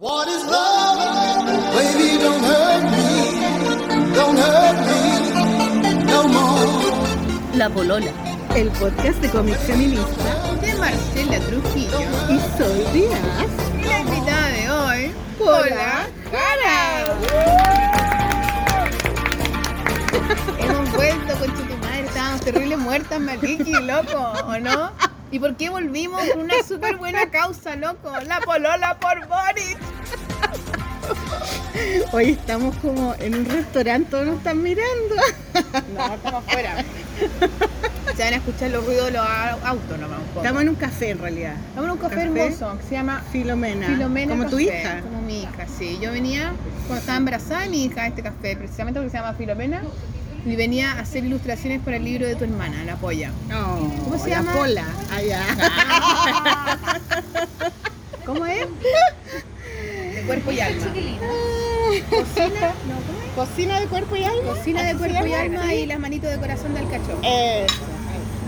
What is love? Baby, don't hurt me. Don't hurt me no more. La Polola. el podcast de cómic feminista. de Marcela Trujillo. Y soy Díaz. Y la invitada de hoy, Pola Jara. Hemos vuelto con madre, estábamos terrible muertas, Maliki, loco, ¿o no? ¿Y por qué volvimos con una súper buena causa, loco? La polola por Boris. Hoy estamos como en un restaurante, todos nos están mirando. No, estamos afuera. Se van a escuchar los ruidos de los au- autos nomás. Estamos en un café en realidad. Estamos en un café, Café. hermoso que se llama Filomena. Filomena Como tu hija. Como mi hija, sí. Yo venía, cuando estaba embarazada mi hija, a este café, precisamente porque se llama Filomena, y venía a hacer ilustraciones para el libro de tu hermana, La Polla. Oh, ¿Cómo se la llama? Pola. Allá. ¿Cómo es? De cuerpo y alma. Cocina, no, ¿cómo es? Cocina de cuerpo y alma. Cocina de ¿Así se cuerpo y alma y las manitos de corazón del cachorro. Eso.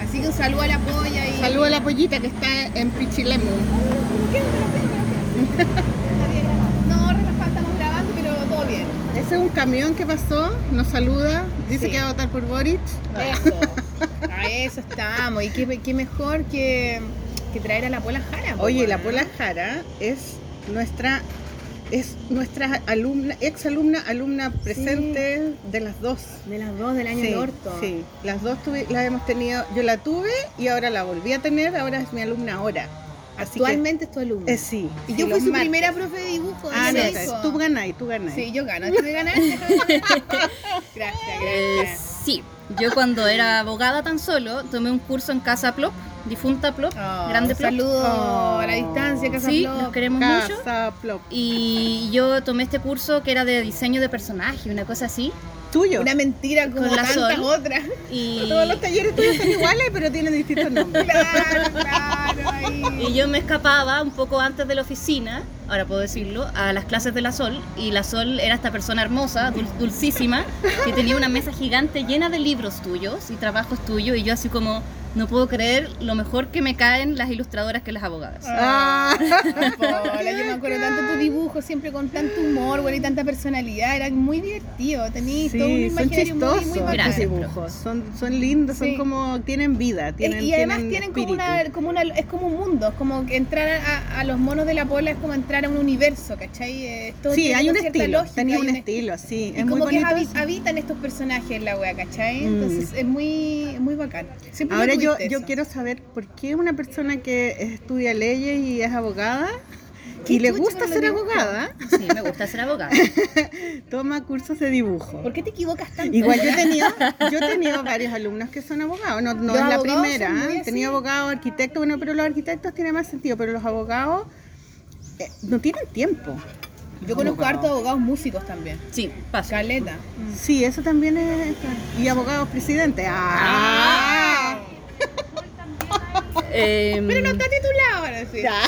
Así que un saludo a la polla y. Saludo a la pollita que está en Pichilemu. No, relajado, estamos grabando, pero todo bien. Ese es un camión que pasó, nos saluda, dice Sí. que va a votar por Boric. Eso. A eso estamos. Y qué, qué mejor que, que traer a la pola jara. Oye, la. Pola Jara es nuestra es nuestra alumna, ex alumna, alumna presente de las dos. De las dos del año sí, de orto. sí, las dos tuve, las hemos tenido, yo la tuve y ahora la volví a tener, ahora es mi alumna ahora. Así Actualmente es tu alumna. que, eh, sí. Y sí, yo fui los su martes. primera profe de dibujo. Ah, no, tú ganáis, tú ganáis. Sí, yo gano. ¿Tú ganas? gracias, Eh, gracias. sí, yo cuando era abogada tan solo, tomé un curso en Casa Plop, difunta Plop, Oh, grande Plop. Saludo Oh. a la distancia, Casa Sí, Flor. nos queremos mucho. Casa Plop. Y yo tomé este curso que era de diseño de personaje, una cosa así. Tuyo. Una mentira como Con la tantas Sol. otras. Y, Todos los talleres tuyos son iguales, pero tienen distintos nombres. Claro, claro. ahí. y yo me escapaba un poco antes de la oficina, ahora puedo decirlo, a las clases de la Sol. Y la Sol era esta persona hermosa, dul- dulcísima, que tenía una mesa gigante llena de libros tuyos y trabajos tuyos. Y yo así como, no puedo creer lo mejor que me caen las ilustradoras que las abogadas. Ah. Pola, yo me acuerdo tanto de tu dibujo, siempre con tanto humor, bueno, y tanta personalidad. Era muy divertido. Tenías todo un son imaginario muy, chistosos muy. Gracias, dibujos. Son, son lindos, Sí. son como, tienen vida, tienen, y además tienen tienen como una, como una, es como un mundo, es como que entrar a, a los monos de la pola es como entrar a un universo, ¿cachai? Eh, todo Sí, hay un cierta estilo, lógica, tenía un un estilo, sí. Y Es muy como que habi- habitan estos personajes en la wea, ¿cachai? Mm. Entonces es muy, muy bacán. Siempre me Ahora yo, quiero saber por qué una persona que estudia leyes y es abogada ¿Qué y le gusta ser abogada, Sí, me gusta ser abogada. toma cursos de dibujo. ¿Por qué te equivocas tanto? Igual yo he tenido, yo he tenido varios alumnos que son abogados, no, no es la primera, he tenido abogados, arquitectos, bueno, pero los arquitectos tienen más sentido, pero los abogados eh, no tienen tiempo. Yo conozco hartos abogados músicos también. Sí, paso. Caleta. Sí, eso también es. Y abogados presidentes. ¡Ah! Em, Pero no está titulado ahora sí. Ya.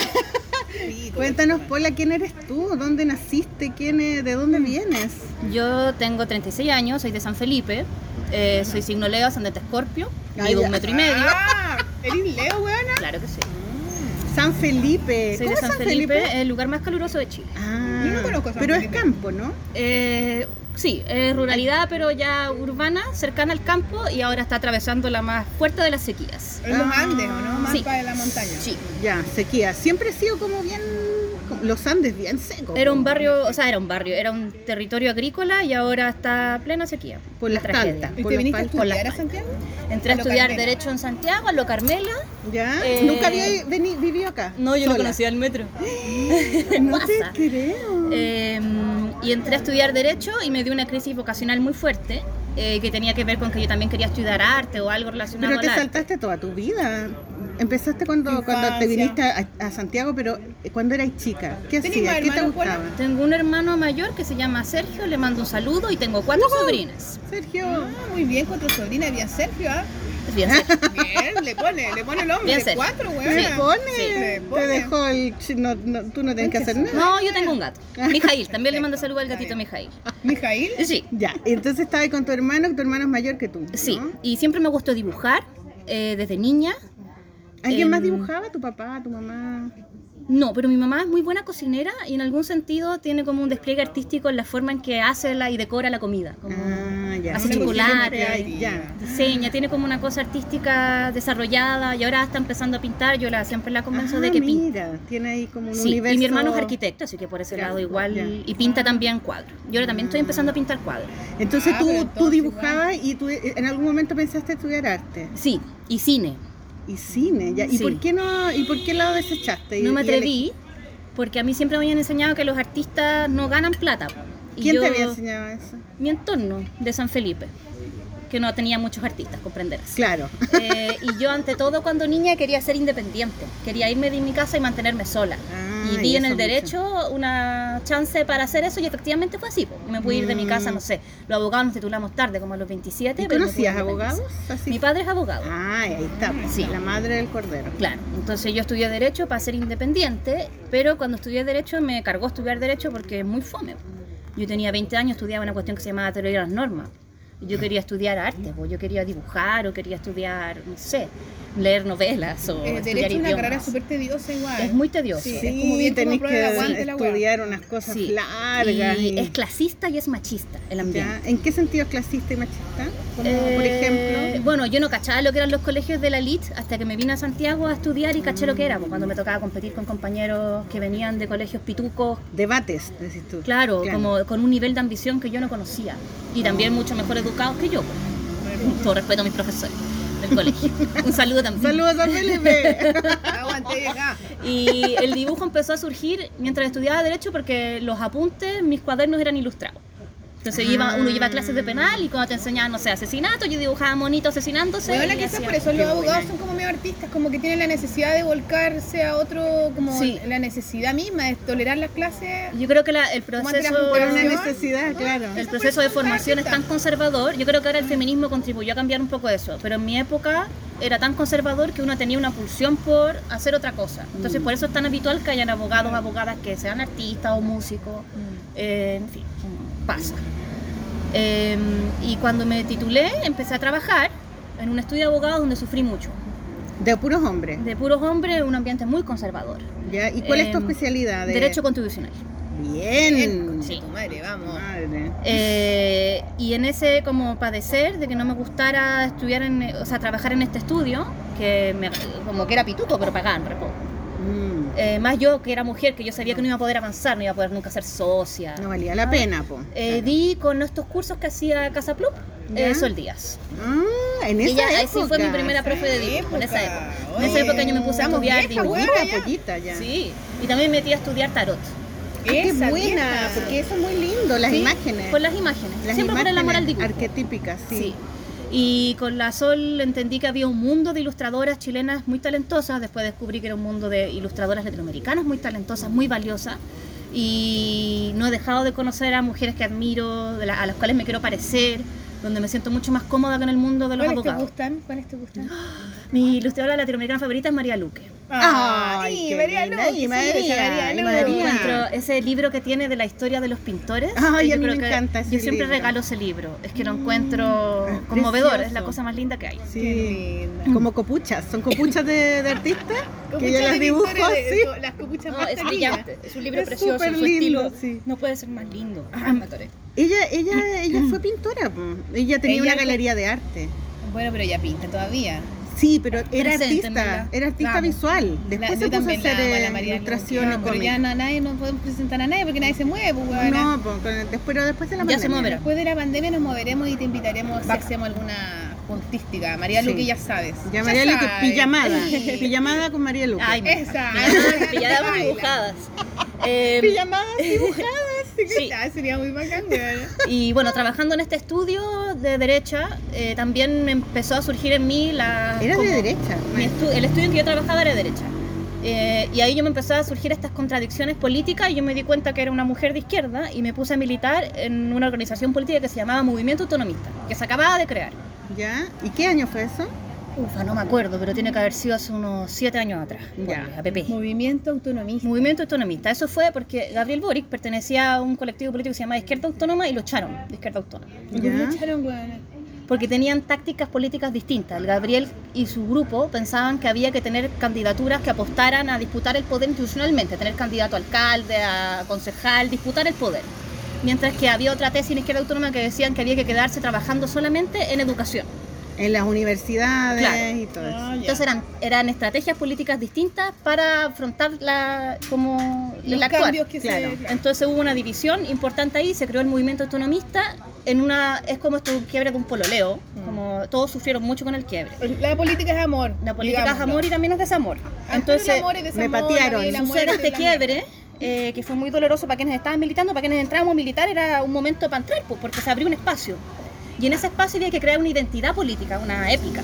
Cuéntanos, Pola, ¿quién eres tú? ¿Dónde naciste? ¿Quién es- ¿De dónde vienes? Yo tengo 36 años, soy de San Felipe, eh, soy signo Leo, ascendente Escorpio, Ah, mido ya. un metro y medio. Ah, ¿Eres Leo, weona? Claro que sí. San Felipe. Soy ¿Cómo de San Felipe, el lugar más caluroso de Chile. Ah, Yo no conozco San Pero Felipe. es campo, ¿no? Eh, sí, es ruralidad, pero ya urbana, cercana al campo y ahora está atravesando la más fuerte de las sequías. En los Ah. Andes, ¿o no? Más Sí. para la montaña. Sí, Ya, sequía. Siempre ha sido como bien. Los Andes bien secos. era un barrio, o sea, era un barrio, era un territorio agrícola y ahora está plena sequía. Por las tragedia. ¿Y por te viniste a estudiar a Santiago? Entré a estudiar Carmela. Derecho en Santiago, a lo Carmela. ¿Ya? Eh, ¿Nunca había veni- vivido acá? No, yo no Sola. conocía el metro. No te creo. Eh, y entré a estudiar Derecho y me dio una crisis vocacional muy fuerte eh, que tenía que ver con que yo también quería estudiar arte o algo relacionado Pero te saltaste toda tu vida. Empezaste cuando, cuando te viniste a, a Santiago, pero eh, cuando eras chica. ¿Qué ¿Tenés hacías? ¿Qué te gustaba? Tengo un hermano mayor que se llama Sergio, le mando un saludo y tengo cuatro sobrinas. Sergio. Ah, muy bien, cuatro sobrinas, bien Sergio, ¿ah? Bien. Bien, le pone, le pone el hombre, Bien cuatro, ¿Te weón. pone? le Te pone. dejó el... No, no, tú no tienes que hacer nada. No, yo tengo un gato. Mijail, también le mando saludo al gatito Mijail. Mijail. Sí, Ya, entonces estabas con tu hermano, tu hermano es mayor que tú. ¿no? sí. Y siempre me gustó dibujar eh, desde niña. ¿Alguien más Em, dibujaba? ¿Tu papá, tu mamá? No, pero mi mamá es muy buena cocinera y en algún sentido tiene como un despliegue artístico en la forma en que hace la y decora la comida. Como Ah, ya. hace Una chocolate, diseña, tiene como una cosa artística desarrollada y ahora está empezando a pintar. Yo la, siempre la convenzo de Ah, que mira, tiene ahí como un Sí, universo. y mi hermano es arquitecto, así que por ese Ya, lado igual. ya. Y pinta también cuadros. Yo ahora también estoy empezando a pintar cuadros. Entonces Ah, tú, tú dibujabas y tú eh, en algún momento pensaste estudiar arte Sí, y cine. Y cine. Ya. ¿Y Sí. por qué no y por qué lo desechaste? Y- No me atreví porque a mí siempre me habían enseñado que los artistas no ganan plata. Y ¿Quién yo- te había enseñado eso? Mi entorno de San Felipe, que no tenía muchos artistas, comprenderás. Claro. Eh, y yo ante todo cuando niña quería ser independiente, quería irme de mi casa y mantenerme sola. Ah, y vi y en el derecho una chance para hacer eso y efectivamente fue así. Y me pude ir de mi casa, Mm. no sé, los abogados nos titulamos tarde, como a los 27. ¿Y pero conocías abogados? Así. Mi padre es abogado. Ah, ahí está, pues, Sí. la madre del cordero. Claro, entonces yo estudié Derecho para ser independiente, pero cuando estudié Derecho me cargó estudiar Derecho porque es muy fome. Yo tenía 20 años, estudiaba una cuestión que se llamaba teoría de las normas. Y Yo quería estudiar arte, pues yo quería dibujar o quería estudiar, no sé, leer novelas o Eh, estudiar derecho es una idiomas. carrera súper tediosa igual. Es muy tedioso. Sí, es como bien como tenés de que aguante estudiar unas cosas Sí. largas. Y y- es clasista y es machista el ambiente. ¿Ya? ¿En qué sentido es clasista y machista? Como, Eh, por ejemplo. Bueno, yo no cachaba lo que eran los colegios de la elite hasta que me vine a Santiago a estudiar y caché lo que era, pues, cuando me tocaba competir con compañeros que venían de colegios pitucos, Debates, decís tú. claro, Claro. como con un nivel de ambición que yo no conocía y también mucho mejor educados que yo. pues. Con todo respeto a mis profesores del colegio. Un saludo también. Saludos a Felipe. Y el dibujo empezó a surgir mientras estudiaba Derecho porque los apuntes, mis cuadernos eran ilustrados. Entonces iba, uno iba a clases de penal y cuando te enseñaban, no sé, asesinato, yo dibujaba monitos asesinándose. Bueno, quizás por eso los abogados son como medio artistas, como que tienen la necesidad de volcarse a otro, como Sí. la necesidad misma de tolerar las clases. Yo creo que la- el proceso, una necesidad, claro. el proceso de formación es tan conservador. Yo creo que ahora el feminismo contribuyó a cambiar un poco eso, pero en mi época era tan conservador que uno tenía una pulsión por hacer otra cosa. Entonces Mm. por eso es tan habitual que hayan abogados, abogadas que sean artistas o músicos. Eh, en fin, pasa. Eh, y cuando me titulé, empecé a trabajar en un estudio de abogados donde sufrí mucho. De puros hombres. De puros hombres, un ambiente muy conservador. ¿Ya? ¿Y cuál es tu Em, especialidad? De... Derecho constitucional. Bien. Sí. Tu madre, vamos. Madre. Eh, y en ese como padecer de que no me gustara estudiar en, o sea, trabajar en este estudio, que me- como que era pituco, pero pagaban re poco. Eh, más yo que era mujer, que yo sabía que no iba a poder avanzar, no iba a poder nunca ser socia. No valía la pena, po. Eh, di con estos cursos que hacía Casa ¿Ya? eh, Sol Díaz. Ah, en Y esa ella, ahí época. sí fue mi primera profe de dibujo, en esa época. En esa época yo me puse a estudiar dibujo. ya. ya. Sí, y también me metí a estudiar tarot. Ah, qué buena, vieja. porque eso es muy lindo, las Sí, imágenes. Por las imágenes. Las Siempre por el amor al dibujo. Arquetípicas, sí. Sí. Y con la Sol entendí que había un mundo de ilustradoras chilenas muy talentosas. Después descubrí que era un mundo de ilustradoras latinoamericanas muy talentosas, muy valiosas. Y no he dejado de conocer a mujeres que admiro, a las cuales me quiero parecer, donde me siento mucho más cómoda que en el mundo de los ¿Cuáles te abogados. gustan? ¿Cuáles te gustan? Mi ilustradora latinoamericana favorita es María Luque. Ay, qué María Y sí, María. María. Ese libro que tiene de la historia de los pintores. Ay, yo a mí me encanta ese Yo siempre libro. regalo ese libro. Es que lo encuentro es conmovedor, es la precioso. cosa más linda que hay. Sí. Como copuchas, son copuchas de, de artistas que yo las dibujo de- así. Las copuchas No, más es brillante, es un libro Es precioso, su lindo, estilo sí. no puede ser más lindo. Ah. Ella, ella, ella fue pintora, ella tenía Ella una galería de arte. Bueno, pero ella pinta todavía. Sí, pero era Presente, artista, era artista visual. Después La- se puso a hacer la eh, la María ilustraciones Luque, pero ya no, nadie, no podemos presentar a nadie porque nadie se mueve, pues. No, pero después de la Ya se pandemia. Después de la pandemia nos moveremos y te invitaremos si hacemos alguna puntística. María Sí. Luque, ya sabes. Ya María Luque, pijamada. Sí. Pijamada con María Luque. Ay, Esa. dibujadas. Eh, Pijamadas dibujadas. Sí. Ah, sería muy bacán, weona. Y bueno, trabajando en este estudio de derecha, eh, también me empezó a surgir en mí la... Era como- de derecha. estu- el estudio en que yo trabajaba era de derecha. Eh, y ahí yo me empezó a surgir estas contradicciones políticas y yo me di cuenta que era una mujer de izquierda y me puse a militar en una organización política que se llamaba Movimiento Autonomista, que se acababa de crear. ¿Ya? ¿Y qué año fue eso? Ufa, no me acuerdo, pero tiene que haber sido hace unos siete años atrás. Ya. APP. Movimiento autonomista. Movimiento Autonomista. Eso fue porque Gabriel Boric pertenecía a un colectivo político que se llamaba Izquierda Autónoma y lo echaron de Izquierda Autónoma. ¿Y por qué Ya. lo echaron, weona? porque tenían tácticas políticas distintas. El Gabriel y su grupo pensaban que había que tener candidaturas que apostaran a disputar el poder institucionalmente, tener candidato a alcalde, a concejal, disputar el poder. Mientras que había otra tesis en izquierda autónoma que decían que había que quedarse trabajando solamente en educación. En las universidades Claro. y todo eso. Ah. Entonces eran, eran estrategias políticas distintas para afrontar la, como Los actual. cambios que claro. se... claro. Entonces hubo una división importante ahí, se creó el movimiento autonomista en una es como esto quiebre de un pololeo, Mm. como todos sufrieron mucho con el quiebre. La política es amor. La política es amor y también es desamor. Ah, Entonces el amor es desamor, me patearon. la sucede este la quiebre eh, que fue muy doloroso para quienes estaban militando, para quienes entrábamos a militar era un momento para entrar, pues, porque se abrió un espacio. Y en ese espacio había que crear una identidad política, una épica.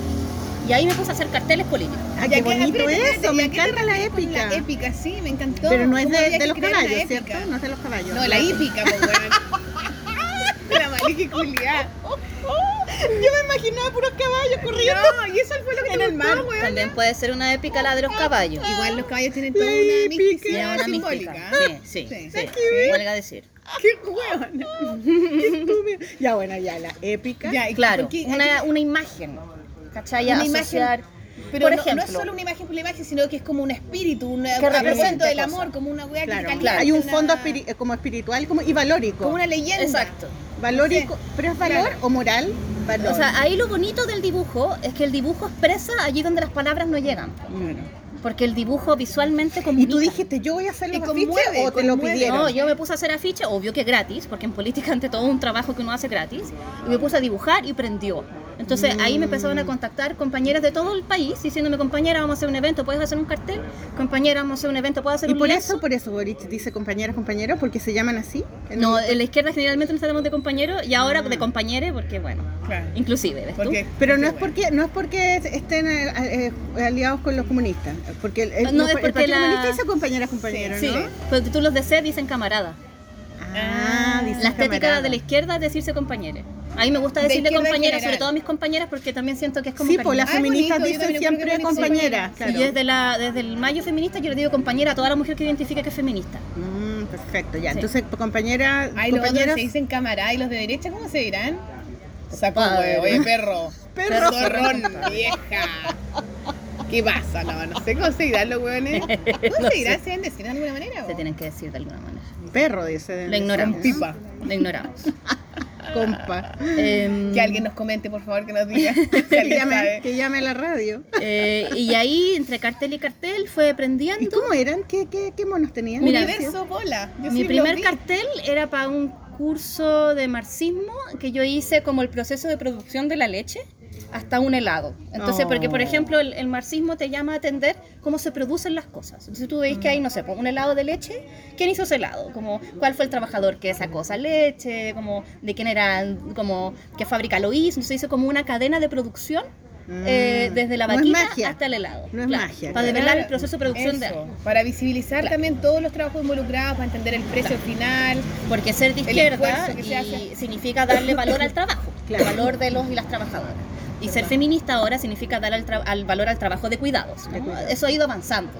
Y ahí me puse a hacer carteles políticos. Ah, ¿Y qué bonito eso, me ¿y a qué te encanta la épica. La épica, sí, me encantó. Pero no es ¿Cómo de, los caballos? ¿cierto? No es de los caballos. No, la hípica, pues, weón. La culiá. Yo me imaginaba puros caballos corriendo. No, y eso fue lo que En el gustó, mar. weón. También puede ser una épica la de los caballos. Igual los caballos tienen toda La una simbólica. mística. ¿eh? Sí, sí, Sí. sí. Sí. Huelga decir. ¡Qué weón! Qué estúpido. Ya, bueno, ya, la épica. Ya, ¿y Claro, una, una imagen. ¿Cachai? Una asociar. Pero por no, es solo una imagen por la imagen, sino que es como un espíritu, un Que representa represento del amor, como una weá Claro, que calienta. hay un fondo espiri- eh, como espiritual como, y valórico. Como una leyenda. Exacto. Valórico, Sí. pero es valor Claro. o moral. Valor. O sea, ahí lo bonito del dibujo es que el dibujo expresa allí donde las palabras no llegan. Bueno. Porque el dibujo visualmente Y comunica. tú dijiste, yo voy a hacer Y los afiches o te lo pidieron. No, yo me puse a hacer afiche, obvio que gratis, porque en política ante todo un trabajo que uno hace gratis, y me puse a dibujar y prendió. Entonces ahí me empezaron a contactar compañeras de todo el país diciéndome, compañera, vamos a hacer un evento, ¿puedes hacer un cartel? Compañera, vamos a hacer un evento, ¿puedes hacer Y un por lienzo?". eso, por eso Boric dice compañeras, compañeros, porque se llaman así. No, en la izquierda generalmente nos tratamos de compañeros y ahora de compañeros porque, bueno, Claro. inclusive, ¿ves tú? Porque, Pero no es porque no es porque estén eh, eh, aliados con los comunistas, porque el, el- No, los- es el porque Partido la- Comunista dice compañeras, compañeros, Sí, ¿no? pero tú los de C dicen camarada. Ah, dice La estética camarada. de la izquierda es decirse compañeros. A mí me gusta De decirle en compañeras, sobre todo a mis compañeras, porque también siento que es como Sí, pues las Ah, feministas dicen siempre compañeras. Sí, Claro. yo desde, la, desde el mayo feminista yo le digo compañera a toda la mujer que identifique que es feminista. Mm, perfecto, ya. Sí. Entonces, compañera, Ay, los otros compañeros. se dicen camarada y los de derecha, ¿cómo se dirán? Saco oye perro. Perro. Zorrón, vieja. ¿Qué pasa? No, no sé cómo se dirán los hueones. ¿Cómo No se dirán? sé. ¿Se deben decir de alguna manera? Se o? tienen que decir de alguna manera. Perro, dice. Lo ignoramos. Pipa. Lo ignoramos. Compa. Em, Que alguien nos comente, por favor, que nos diga. Que llame, que llame a la radio. eh, y ahí, entre cartel y cartel, fue ¿Y prendiendo. cómo eran? ¿Qué, qué, qué monos tenían? Mira, Universo bola. Yo Mi primer cartel era para un curso de marxismo que yo hice como el proceso de producción de la leche hasta un helado. Entonces, porque por Oh. ejemplo el, el marxismo te llama a atender cómo se producen las cosas. Entonces tú veis que hay, no sé, pues, un helado de leche, ¿quién hizo ese helado? Como, ¿Cuál fue el trabajador que sacó esa leche? Como, ¿De quién era, como, qué fábrica lo hizo? Entonces hizo como una cadena de producción eh, Mm. desde la vaquita hasta el helado. No es magia, Para develar el proceso de producción de algo. Para visibilizar Claro. también todos los trabajos involucrados, para entender el precio final. Porque ser de izquierda y significa darle valor al trabajo, el valor de los y las trabajadoras. Y ser feminista ahora significa dar al, al valor al trabajo de cuidados. ¿no? De cuidados. Eso ha ido avanzando.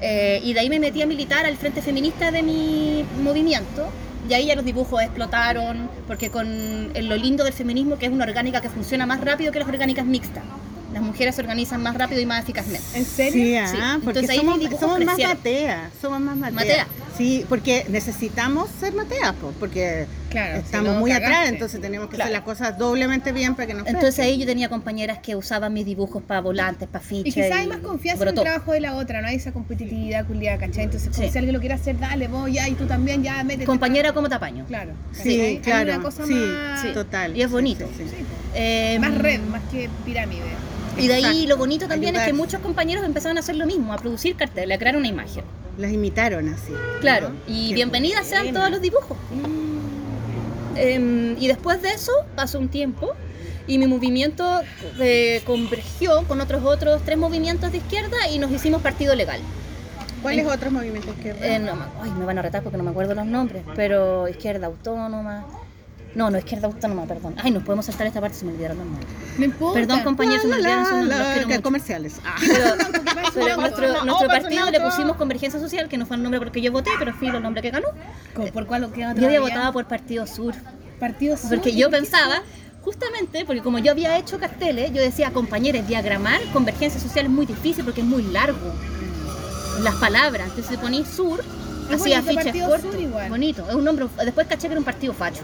Eh, y de ahí me metí a militar al frente feminista de mi movimiento. Y ahí ya los dibujos explotaron, porque con lo lindo del feminismo, que es una orgánica que funciona más rápido que las orgánicas mixtas. Las mujeres se organizan más rápido y más eficazmente. ¿En serio? Sí, Sí. ah, porque Entonces ahí somos, más mateas, somos más mateas. Matea. Sí, porque necesitamos ser mateas, po, porque Claro, estamos muy cagaste. atrás, entonces tenemos que Claro. hacer las cosas doblemente bien para que nos Entonces ahí yo tenía compañeras que usaban mis dibujos para volantes, para fichas. Y quizás hay más confianza en el trabajo de la otra, no hay esa competitividad culiada, ¿cachai? Entonces, como Sí. si alguien lo quiere hacer, dale, vos ya, y tú también, ya, métete. Compañera como tapaño. Claro. Sí, ¿cachai? Hay claro, una cosa sí, más, Sí. total. Y es bonito. sí, sí. sí, po. Eh, más red, más que pirámide. Y de ahí Exacto. lo bonito también es que muchos compañeros empezaron a hacer lo mismo, a producir carteles, a crear una imagen. Las imitaron así. Claro, ¿no? y Qué bienvenidas sean todos los dibujos. Em, y después de eso pasó un tiempo y mi movimiento eh, convergió con otros otros tres movimientos de izquierda y nos hicimos partido legal. ¿Cuáles otros movimientos Eh, no me- ay, me van a retar porque no me acuerdo los nombres, pero izquierda autónoma. No, no, izquierda autónoma, perdón. Ay, nos podemos saltar esta parte, se me olvidaron los nombres. No importa. Perdón, compañeros, se me olvidaron sus nombres, los quiero mucho. comerciales. Ah. Pero, pero nuestro, nuestro partido le pusimos Convergencia Social, que no fue el nombre porque yo voté, pero fue el nombre que ganó. ¿Por cuál lo queda Yo había votado por Partido Sur, Partido Sur, porque ¿y yo pensaba, justamente porque como yo había hecho carteles, yo decía, compañeros, diagramar convergencia social es muy difícil porque es muy largo. Las palabras, entonces si ponís sur, cortos, Sur igual. bonito, es un nombre, después caché que era un partido facho.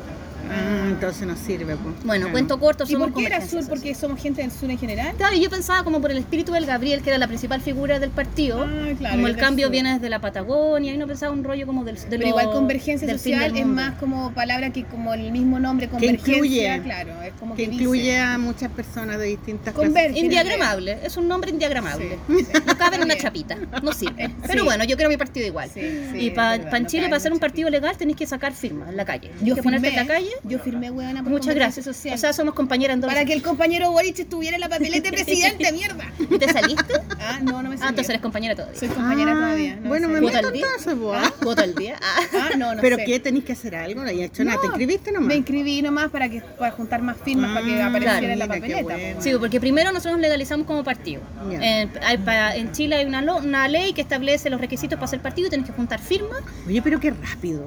Ah, entonces no sirve. pues. Bueno, Claro. cuento corto, ¿Y somos por qué era sur? ¿Porque somos gente del sur en general? Claro, y yo pensaba como por el espíritu del Gabriel, que era la principal figura del partido. Ah, claro, como el cambio sur. viene desde la Patagonia, y no pensaba un rollo como del de Pero lo- igual convergencia del social es más como palabra que como el mismo nombre, convergencia, incluye. claro, es como Que que, incluye dice. a muchas personas de distintas clases. Indiagramable, es un nombre indiagramable. Sí, sí. No cabe en una chapita, no sirve. Sí. Pero bueno, yo quiero mi partido igual. Sí, sí, y para no Chile, para hacer un partido legal, tenéis que sacar firmas en la calle. Yo Tienes que ponerte en la calle. Yo firmé, weona, por Muchas gracias. social. O sea, somos compañeras en dos. para que el compañero Boric estuviera en la papeleta de presidente, mierda. ¿Y te saliste? Ah, no, no me Ah, salió. entonces eres compañera todavía. Soy compañera Ah, todavía. no bueno, me. ¿Voto meto al día? entonces, vos. Ah, ¿Voto al día? Ah. Ah, no, no ¿Pero sé. qué? ¿Tenéis que hacer algo? No hay hecho nada. ¿Te inscribiste nomás? Me inscribí nomás para que para juntar más firmas para que Ah, apareciera claro, en la papeleta. bueno. Sí, porque primero nosotros nos legalizamos como partido. En, hay para- en Chile hay una, una ley que establece los requisitos para ser partido y tenés que juntar firmas Oye, pero qué rápido.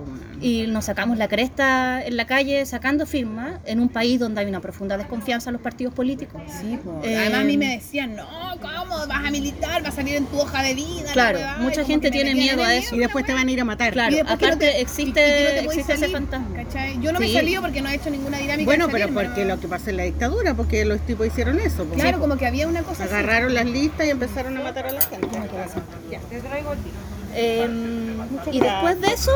Y nos sacamos la cresta en la calle sacando firmas en un país donde hay una profunda desconfianza en los partidos políticos. Sí. Eh, Además a mí me decían, no, ¿cómo vas a militar? Va a salir en tu hoja de vida. la Claro, weá", mucha gente tiene miedo a eso. Y después te van a ir a matar. Claro, no aparte te- existe, y- y no existe ese fantasma. ¿cachai? Yo no me he salido porque no he hecho ninguna dinámica. Bueno, pero salirme, porque ¿no? lo que pasó en la dictadura, porque los tipos hicieron eso. porque Claro, como que había una cosa así. agarraron las listas y empezaron a matar a la gente. Ya, te traigo el Eh, y después de eso,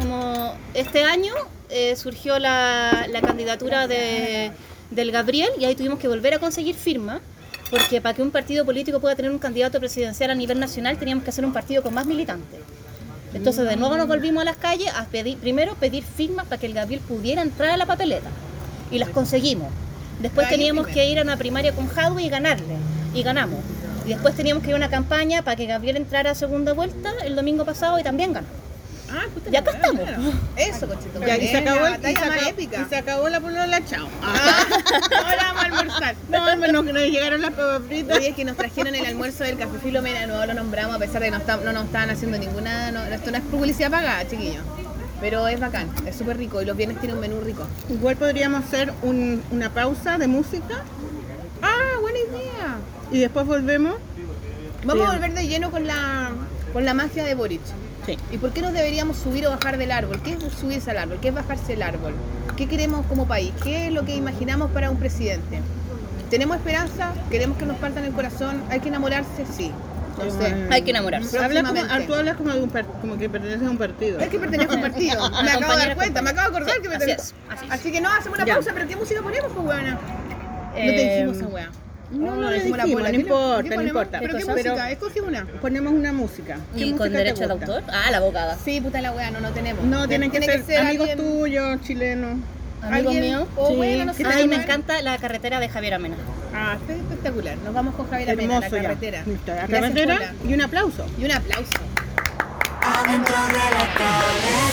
como este año, eh, surgió la, la candidatura de, del Gabriel y ahí tuvimos que volver a conseguir firma, porque para que un partido político pueda tener un candidato presidencial a nivel nacional teníamos que hacer un partido con más militantes. Entonces de nuevo nos volvimos a las calles a pedir, primero pedir firmas para que el Gabriel pudiera entrar a la papeleta. Y las conseguimos. Después teníamos que ir a una primaria con Jadwe y ganarle. Y ganamos. Y después teníamos que ir a una campaña para que Gabriel entrara a segunda vuelta el domingo pasado y también ganó. Ah, puta Y acá estamos. claro. Eso, cochito. Ya, y se acabó, la el, y, se acabó, épica. y se acabó la polola, chao. Ah, ahora vamos a almorzar. No, no, no, que nos llegaron las papas fritas. Oye, es que nos trajeron el almuerzo del Café Filomena, no lo nombramos a pesar de que no, está- no nos estaban haciendo ninguna, no, esto no es publicidad pagada, chiquillos. Pero es bacán, es súper rico y los viernes tiene un menú rico. Igual podríamos hacer un- una pausa de música. Y después volvemos. Vamos a volver de lleno con la, con la magia de Boric. Sí. ¿Y por qué nos deberíamos subir o bajar del árbol? ¿Qué es subirse al árbol? ¿Qué es bajarse del árbol? ¿Qué queremos como país? ¿Qué es lo que imaginamos para un presidente? ¿Tenemos esperanza? ¿Queremos que nos partan el corazón? ¿Hay que enamorarse? Sí. No sé. Hay que enamorarse. Habla como, tú hablas como, de un par- como que perteneces a un partido. Es que pertenece a un partido. Me acabo de dar cuenta, me acabo de acordar Sí, que así pertenece. es, así es. Así que no, hacemos una Ya. pausa, pero ¿qué música ponemos, pues, weona? No te Eh, dijimos esa weá. No, no dijimos la dijimos, bola. no ¿Qué le- importa, no importa. ¿Pero qué música? Escoge una. Ponemos una música. ¿Qué Y música con derecho de autor. Ah, la abogada. Sí, puta la weá, no, no tenemos. No, tienen que Tiene ser, amigos alguien- tuyos, chilenos. Amigo alguien- mío. O Sí, bueno, no ¿qué sé. tal? Ay, me encanta la carretera de Javier Amena. Ah, está espectacular. Nos vamos con Javier Amena, la carretera. Listo, la carretera y un aplauso. Y un aplauso. Y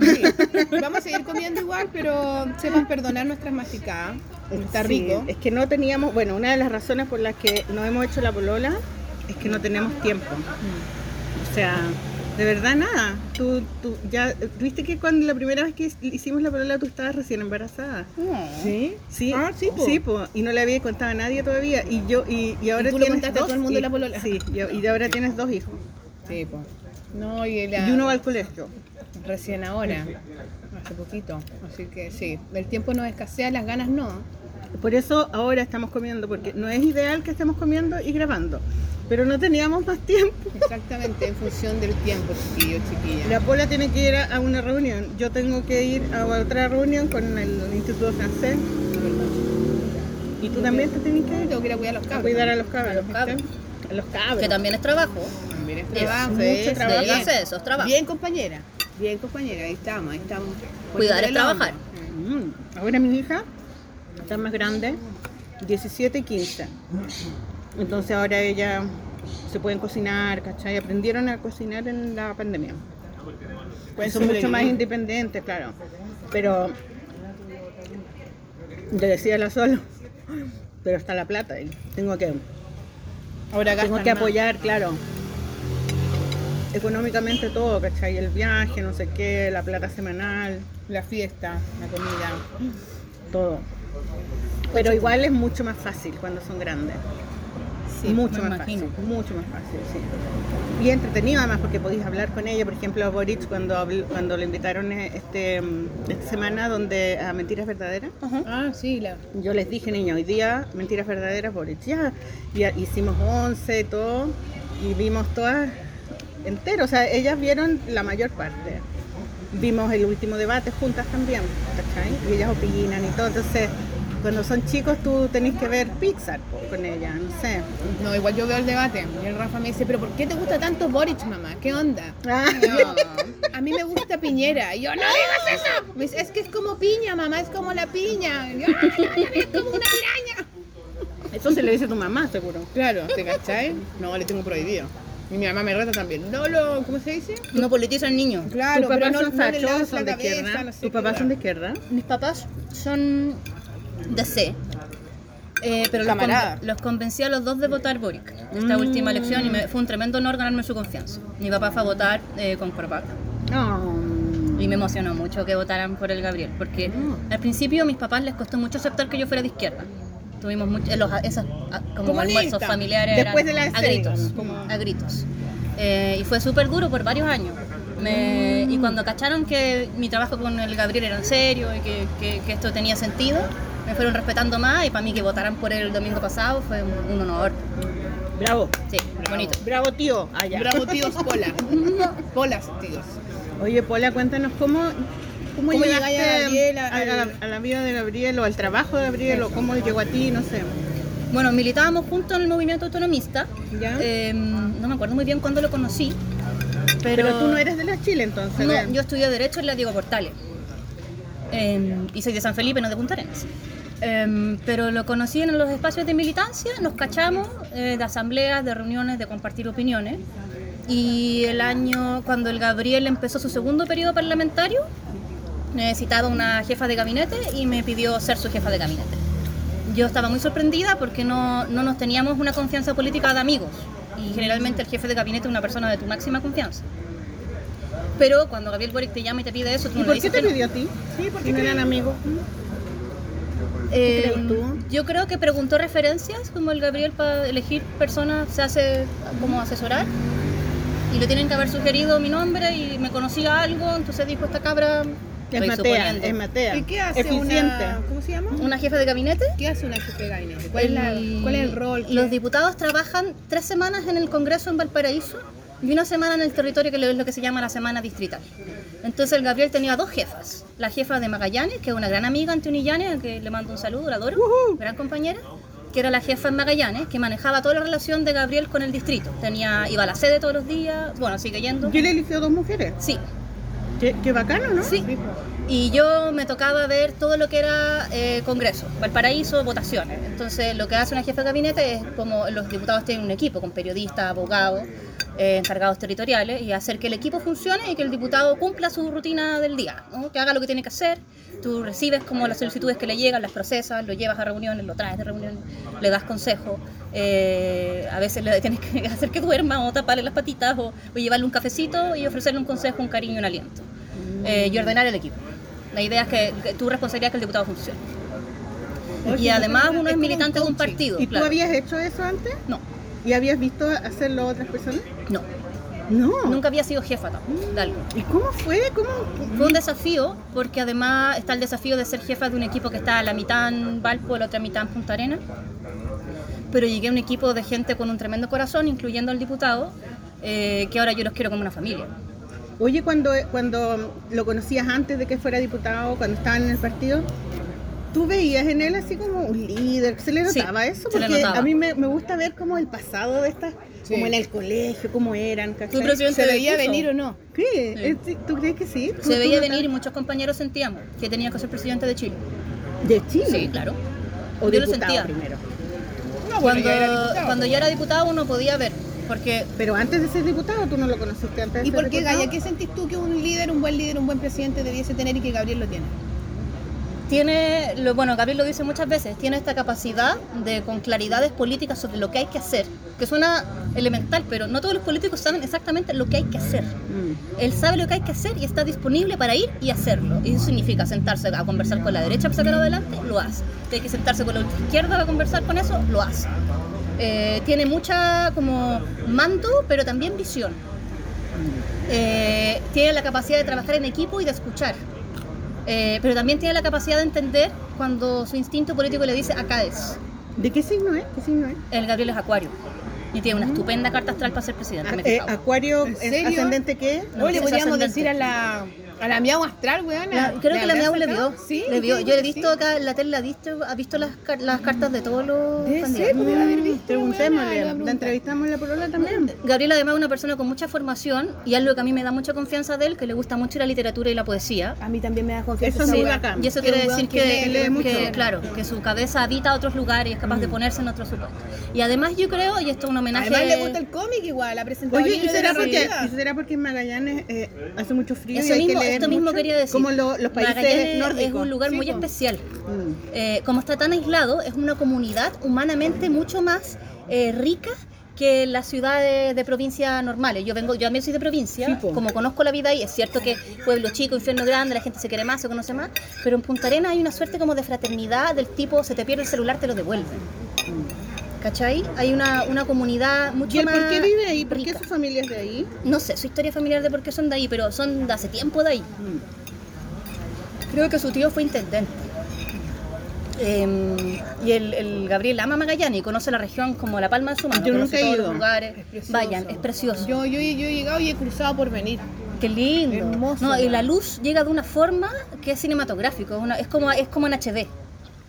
Sí. Vamos a seguir comiendo igual, pero sepan perdonar nuestras masticadas. Está Sí, rico. Es que no teníamos, bueno, una de las razones por las que no hemos hecho la polola es que no tenemos tiempo. O sea, de verdad nada. Tú, tú ya, viste que cuando la primera vez que hicimos la polola tú estabas recién embarazada. Sí, sí. Ah, sí, po. Sí, po, y no le había contado a nadie todavía. Y yo, y, y ahora tú le tienes contaste a dos todo el mundo hij- la polola. Sí, y, y ahora tienes dos hijos. Sí, pues. No, y, la- Y uno va al colegio. Recién ahora, hace poquito. Así que sí, el tiempo no escasea, las ganas no. Por eso ahora estamos comiendo, porque no es ideal que estemos comiendo y grabando. Pero no teníamos más tiempo. Exactamente, en función del tiempo, chiquillo, chiquilla. La Pola tiene que ir a una reunión. Yo tengo que ir a otra reunión con el Instituto Francés. Y tú también te tienes que ir Tengo que ir a cuidar a los a cabros. cuidar a los cabros. los cabros. A los cabros. Que también es trabajo. También es Es trabajo, mucho es- trabajo. bien. Dígase eso, es trabajo. Bien, compañera. Bien, compañera. Ahí estamos, ahí estamos. Cuidar es trabajar. Mm. Ahora mi hija está más grande, 17 y 15. Entonces ahora ella se pueden cocinar, ¿cachai? Aprendieron a cocinar en la pandemia. Pueden Son mucho más independientes, claro. Pero le decía la solo, pero está la plata y tengo que, Ahora tengo que más. apoyar, claro. Económicamente todo, ¿cachai? El viaje, no sé qué, la plata semanal, La fiesta, la comida. todo. Pero igual es mucho más fácil cuando son grandes. Sí, mucho me más imagino. fácil, mucho más fácil, sí. Y entretenido además porque podéis hablar con ella, por ejemplo a Boric cuando habl- cuando le invitaron eh, este mm, esta semana donde a Mentiras Verdaderas. Ah, sí, la. Yo les dije, niña, hoy día Mentiras Verdaderas Boric. Ya, y a- hicimos 11 y todo y vimos todas entero, o sea, ellas vieron la mayor parte. Vimos el último debate juntas también, ¿cachai? Y ellas opinan y todo, entonces cuando son chicos tú tenés que ver Pixar con ella, no sé. No, igual yo veo el debate. Y el Rafa me dice, pero ¿por qué te gusta tanto Boric, mamá? ¿Qué onda? Ah. No, a mí me gusta Piñera. Y yo, no digas eso. Me dice, es que es como piña, mamá, es como la piña. Y yo, "Ay, ay, ay, es como una piraña. Eso se le dice a tu mamá, seguro. Claro, ¿te cachai? No, le tengo prohibido. Y mi mamá me reta también. No lo, ¿cómo se dice? No politizan niños. Claro, ¿Tus pero papás no, son fachos son de cabeza, izquierda? no sé ¿Tus papás son de izquierda? Mis papás son de C. eh, pero los, los convencí a los dos de votar Boric esta última elección y me- fue un tremendo honor ganarme su confianza. Mi papá fue a votar eh, con corbata y me emocionó mucho que votaran por el Gabriel porque al principio a mis papás les costó mucho aceptar que yo fuera de izquierda. Tuvimos mucho, los, esas ah, como almuerzos familiares Después eran de la a gritos, como- a gritos. Eh, y fue súper duro por varios años. Me- y cuando cacharon que mi trabajo con el Gabriel era en serio y que, que- que esto tenía sentido, me fueron respetando más y para mí que votaran por él el domingo pasado fue un, un honor. Bravo. Sí, bonito. Bravo, tío. Allá. Bravo, tíos Pola. Polas, tíos. Oye, Pola, cuéntanos cómo, cómo, ¿Cómo llegaste a Gabriel, a, a- a la, al- a la vida de Gabriel o al trabajo de Gabriel o cómo llegó a ti, no sé. Bueno, militábamos juntos en el movimiento autonomista. ¿Ya? Eh, no me acuerdo muy bien cuándo lo conocí. Pero, Pero, tú no eres de la Chile entonces. No, yo estudié Derecho en la Diego Portales. Eh, y soy de San Felipe, no de Punta Arenas. Eh, pero lo conocí en los espacios de militancia, nos cachamos eh, de asambleas, de reuniones, de compartir opiniones. Y el año, cuando el Gabriel empezó su segundo periodo parlamentario, necesitaba una jefa de gabinete y me pidió ser su jefa de gabinete. Yo estaba muy sorprendida porque no, no nos teníamos una confianza política de amigos. Y generalmente el jefe de gabinete es una persona de tu máxima confianza. Pero cuando Gabriel Boric te llama y te pide eso, tú ¿Y no por le qué te que no. pidió a ti? Sí, porque no eran amigos. Eh? Yo creo que preguntó referencias, como el Gabriel para elegir personas se hace como asesorar. Y le tienen que haber sugerido mi nombre y me conocía algo, entonces dijo esta cabra. Es Matea, suponiendo, es Matea. ¿Y qué hace Eficiente. una... ¿Cómo se llama? ¿Una jefa de gabinete? ¿Qué hace una jefe de gabinete? ¿Cuál, es, la- El- cuál es el rol? Los ¿Qué- diputados trabajan tres semanas en el Congreso en Valparaíso y una semana en el territorio que es lo que se llama la semana distrital. Entonces el Gabriel tenía dos jefas. La jefa de Magallanes, que es una gran amiga Antonio Llanes, a que le mando un saludo, la adoro, gran compañera, que era la jefa en Magallanes, que manejaba toda la relación de Gabriel con el distrito. Tenía, iba a la sede todos los días, bueno, sigue yendo. Yo le eligió dos mujeres. Sí, Qué, qué bacano, ¿no? Sí. Y yo me tocaba ver todo lo que era eh, Congreso, Valparaíso, votaciones. Entonces, lo que hace una jefa de gabinete es como los diputados tienen un equipo con periodistas, abogados, eh, encargados territoriales y hacer que el equipo funcione y que el diputado cumpla su rutina del día, que haga lo que tiene que hacer. Tú recibes como las solicitudes que le llegan, las procesas, lo llevas a reuniones, lo traes de reuniones, le das consejo. eh, a veces le tienes que hacer que duerma o taparle las patitas o, o llevarle un cafecito y ofrecerle un consejo, un cariño, un aliento. Eh, y ordenar el equipo. La idea es que, que tu responsabilidad es que el diputado funcione. y además uno es militante de un partido. ¿Y tú claro. habías hecho eso antes? No, ¿Y habías visto hacerlo otras personas? no. No. Nunca había sido jefa tampoco, de algo. ¿Y cómo fue? ¿Cómo? Fue un desafío, porque además está el desafío de ser jefa de un equipo que está a la mitad en Valpo, la otra mitad en Punta Arena. Pero llegué a un equipo de gente con un tremendo corazón, incluyendo al diputado, eh, que ahora yo los quiero como una familia. Oye, cuando, cuando lo conocías antes de que fuera diputado, cuando estaban en el partido, ¿tú veías en él así como un líder? ¿Se le Sí, notaba eso? Porque notaba. a mí me, me gusta ver como el pasado de estas, Sí. como en el colegio, cómo eran, ¿cachai? ¿Se veía venir o no? Sí, es- ¿tú crees que sí? ¿Tú- Se veía venir y muchos compañeros sentíamos que tenía que ser presidente de Chile. ¿De Chile? Sí, claro. ¿O Yo lo diputado sentía. primero? No, bueno, Cuando, ya era diputado. cuando ya era diputado uno podía ver, porque Pero antes de ser diputado, ¿tú no lo conociste antes de ¿Y ser por qué, diputado? Gaya? ¿Qué sentís tú que un líder, un buen líder, un buen presidente debiese tener y que Gabriel lo tiene? tiene, lo, bueno, Gabriel lo dice muchas veces, tiene esta capacidad de con claridades políticas sobre lo que hay que hacer, que suena elemental, pero no todos los políticos saben exactamente lo que hay que hacer. Mm. Él sabe lo que hay que hacer y está disponible para ir y hacerlo. Y eso significa sentarse a conversar con la derecha para sacarlo adelante, lo hace. Tiene que sentarse con la izquierda para conversar con eso, lo hace. Eh, tiene mucha como mando, pero también visión. Eh, tiene la capacidad de trabajar en equipo y de escuchar. Eh, pero también tiene la capacidad de entender cuando su instinto político le dice acá es. ¿De qué signo es? ¿Qué signo es? El Gabriel es acuario. Y tiene una estupenda carta astral para ser presidente. Ah, eh. ¿Acuario ¿En es serio? ascendente qué? No, Hoy le podríamos decir a la, a la miau astral, weón. La- creo que la Miau le vio. Sí, le vio. sí, Yo le he sí. visto acá, la tele la ha visto, ha visto las, car- las cartas de todos los Debe candidatos. ser, podría haber visto. Preguntémosle, la preguntar. entrevistamos en la polola también. Gabriel además es una persona con mucha formación y algo que a mí me da mucha confianza de él, que le gusta mucho la literatura y la poesía. A mí también me da confianza. Eso bacán. Y eso quiere decir que que, lee mucho. que, claro, que su cabeza habita otros lugares y es capaz de ponerse en otros supuestos. Y además yo creo, y esto es un homenaje... Además le gusta el cómic igual, ha presentado Oye, ¿y será, la porque. ¿y será porque en Magallanes eh, hace mucho frío Eso y hay mismo, que leer esto mismo mucho? quería decir. Como lo- los países Magallanes nórdicos. es un lugar Sí, muy especial. Mm. Eh, como está tan aislado, es una comunidad humanamente mucho más eh, rica que las ciudades de provincia normales. Yo vengo, yo también soy de provincia, Sí, como conozco la vida ahí, es cierto que pueblo chico, infierno grande, la gente se quiere más, se conoce más, pero en Punta Arena hay una suerte como de fraternidad del tipo, se te pierde el celular, te lo devuelven. ¿Cachai? Hay una, una comunidad mucho ¿Y él más por qué vive ahí? ¿Por qué rica. su familia es de ahí? No sé su historia familiar de por qué son de ahí, pero son de hace tiempo de ahí. Creo que su tío fue intendente. Eh, y el, el Gabriel ama Magallanes y conoce la región como la palma de su mano. Yo nunca he ido. lugares. Es. Vayan, es precioso. Yo, yo, yo he llegado y he cruzado por venir. Qué lindo. Hermoso, No, y la luz llega de una forma que es cinematográfico. una- es, como, es como en HD.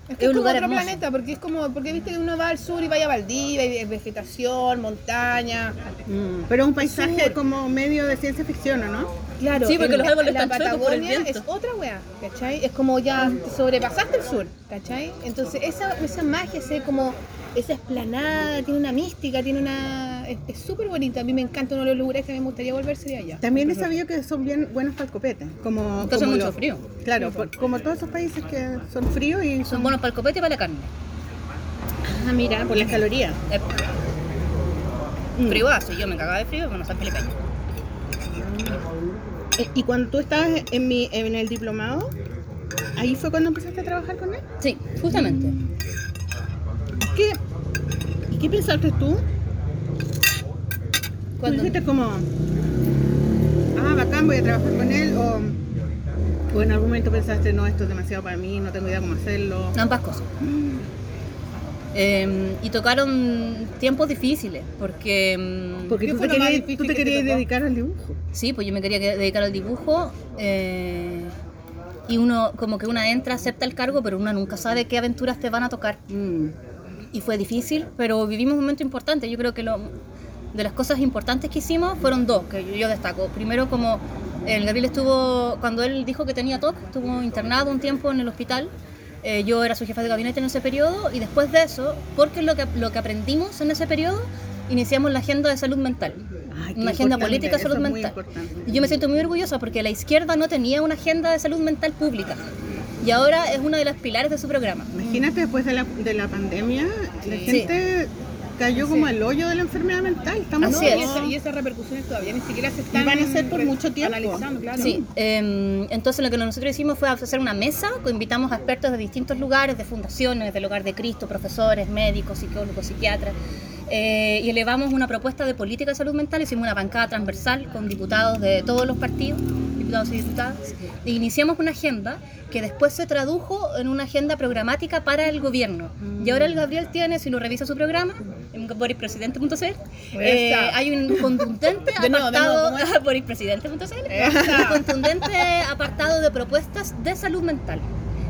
Es que es un como lugar otro hermoso. planeta, porque es como, porque viste que uno va al sur y vaya a Valdivia, y vegetación, montaña. Mm, Pero es un paisaje Sur. como medio de ciencia ficción, ¿o no? Claro, Sí, porque en los árboles la están chuecos por el Patagonia viento. es otra wea, ¿cachai? Es como ya te sobrepasaste el sur, ¿cachai? Entonces esa, esa magia, ese como esa esplanada, tiene una mística, tiene una... es súper bonita, a mí me encanta uno de los lugares que me gustaría volver sería allá. También he sabido que son bien buenos para el copete. Como, como mucho los- frío. Claro, por- como todos esos países que son fríos y son... Son buenos para el copete y para la carne. Ah, mira, por las calorías. Eh, hace, yo me cagaba de frío, pero no soy filipeño. Eh, Y cuando tú estabas en, mi, en el diplomado, ahí fue cuando empezaste a trabajar con él. Sí, justamente. ¿Qué, ¿Y qué pensaste tú? ¿Tú Cuando- dijiste como, ah, bacán, voy a trabajar con él? O, o en algún momento pensaste, no, esto es demasiado para mí, no tengo idea cómo hacerlo? Ambas cosas. Eh, y tocaron tiempos difíciles, porque mm, Porque ¿Qué tú te querías, difícil tú te que te querías dedicar al dibujo. sí, pues yo me quería que- dedicar al dibujo eh, y uno como que una entra, acepta el cargo, pero una nunca sabe qué aventuras te van a tocar. Mm. Y fue difícil, pero vivimos un momento importante. Yo creo que lo, de las cosas importantes que hicimos fueron dos, que yo, destaco. Primero, como el Gabriel estuvo, cuando él dijo que tenía TOC, estuvo internado un tiempo en el hospital. Eh, yo era su jefa de gabinete en ese periodo y después de eso, porque lo que, lo que aprendimos en ese periodo, iniciamos la agenda de salud mental. Ay, una agenda política de salud mental. Y yo me siento muy orgullosa porque la izquierda no tenía una agenda de salud mental pública. Y ahora es uno de los pilares de su programa. Imagínate después de la, de la pandemia, la gente cayó como al hoyo de la enfermedad mental. Estamos Así es. y, esa- y esas repercusiones todavía ni siquiera se están Y van a ser por mucho tiempo. analizando, claro. Sí, eh, entonces lo que nosotros hicimos fue hacer una mesa, invitamos a expertos de distintos lugares, de fundaciones, del Hogar de Cristo, profesores, médicos, psicólogos, psiquiatras, eh, y elevamos una propuesta de política de salud mental, hicimos una bancada transversal con diputados de todos los partidos, diputados y diputadas, e iniciamos una agenda que después se tradujo en una agenda programática para el gobierno. Y ahora el Gabriel tiene, si lo revisa su programa, en borispresidente.cl, eh, hay un contundente apartado borispresidente.cl un contundente apartado de propuestas de salud mental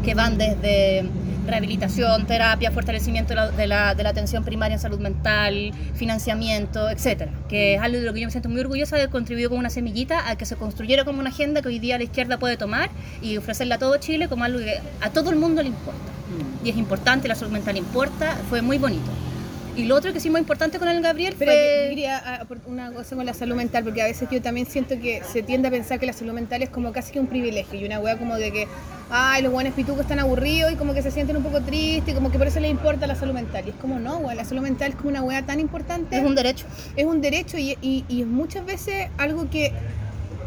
que van desde rehabilitación, terapia, fortalecimiento de la, de la- atención primaria en salud mental, financiamiento, etcétera, que es algo de lo que yo me siento muy orgullosa de haber contribuido como una semillita a que se construyera como una agenda que hoy día la izquierda puede tomar y ofrecerla a todo Chile como algo que a todo el mundo le importa. Y es importante, la salud mental importa, fue muy bonito. Y lo otro que sí muy importante con el Gabriel Pero fue... quería ah, por- una cosa con la salud mental, porque a veces yo también siento que se tiende a pensar que la salud mental es como casi que un privilegio y una wea como de que, ay, los buenos pitucos están aburridos y como que se sienten un poco tristes y como que por eso les importa la salud mental. Y es como, no, wea, la salud mental es como una wea tan importante. Es un derecho. es un derecho y, y- y es muchas veces algo que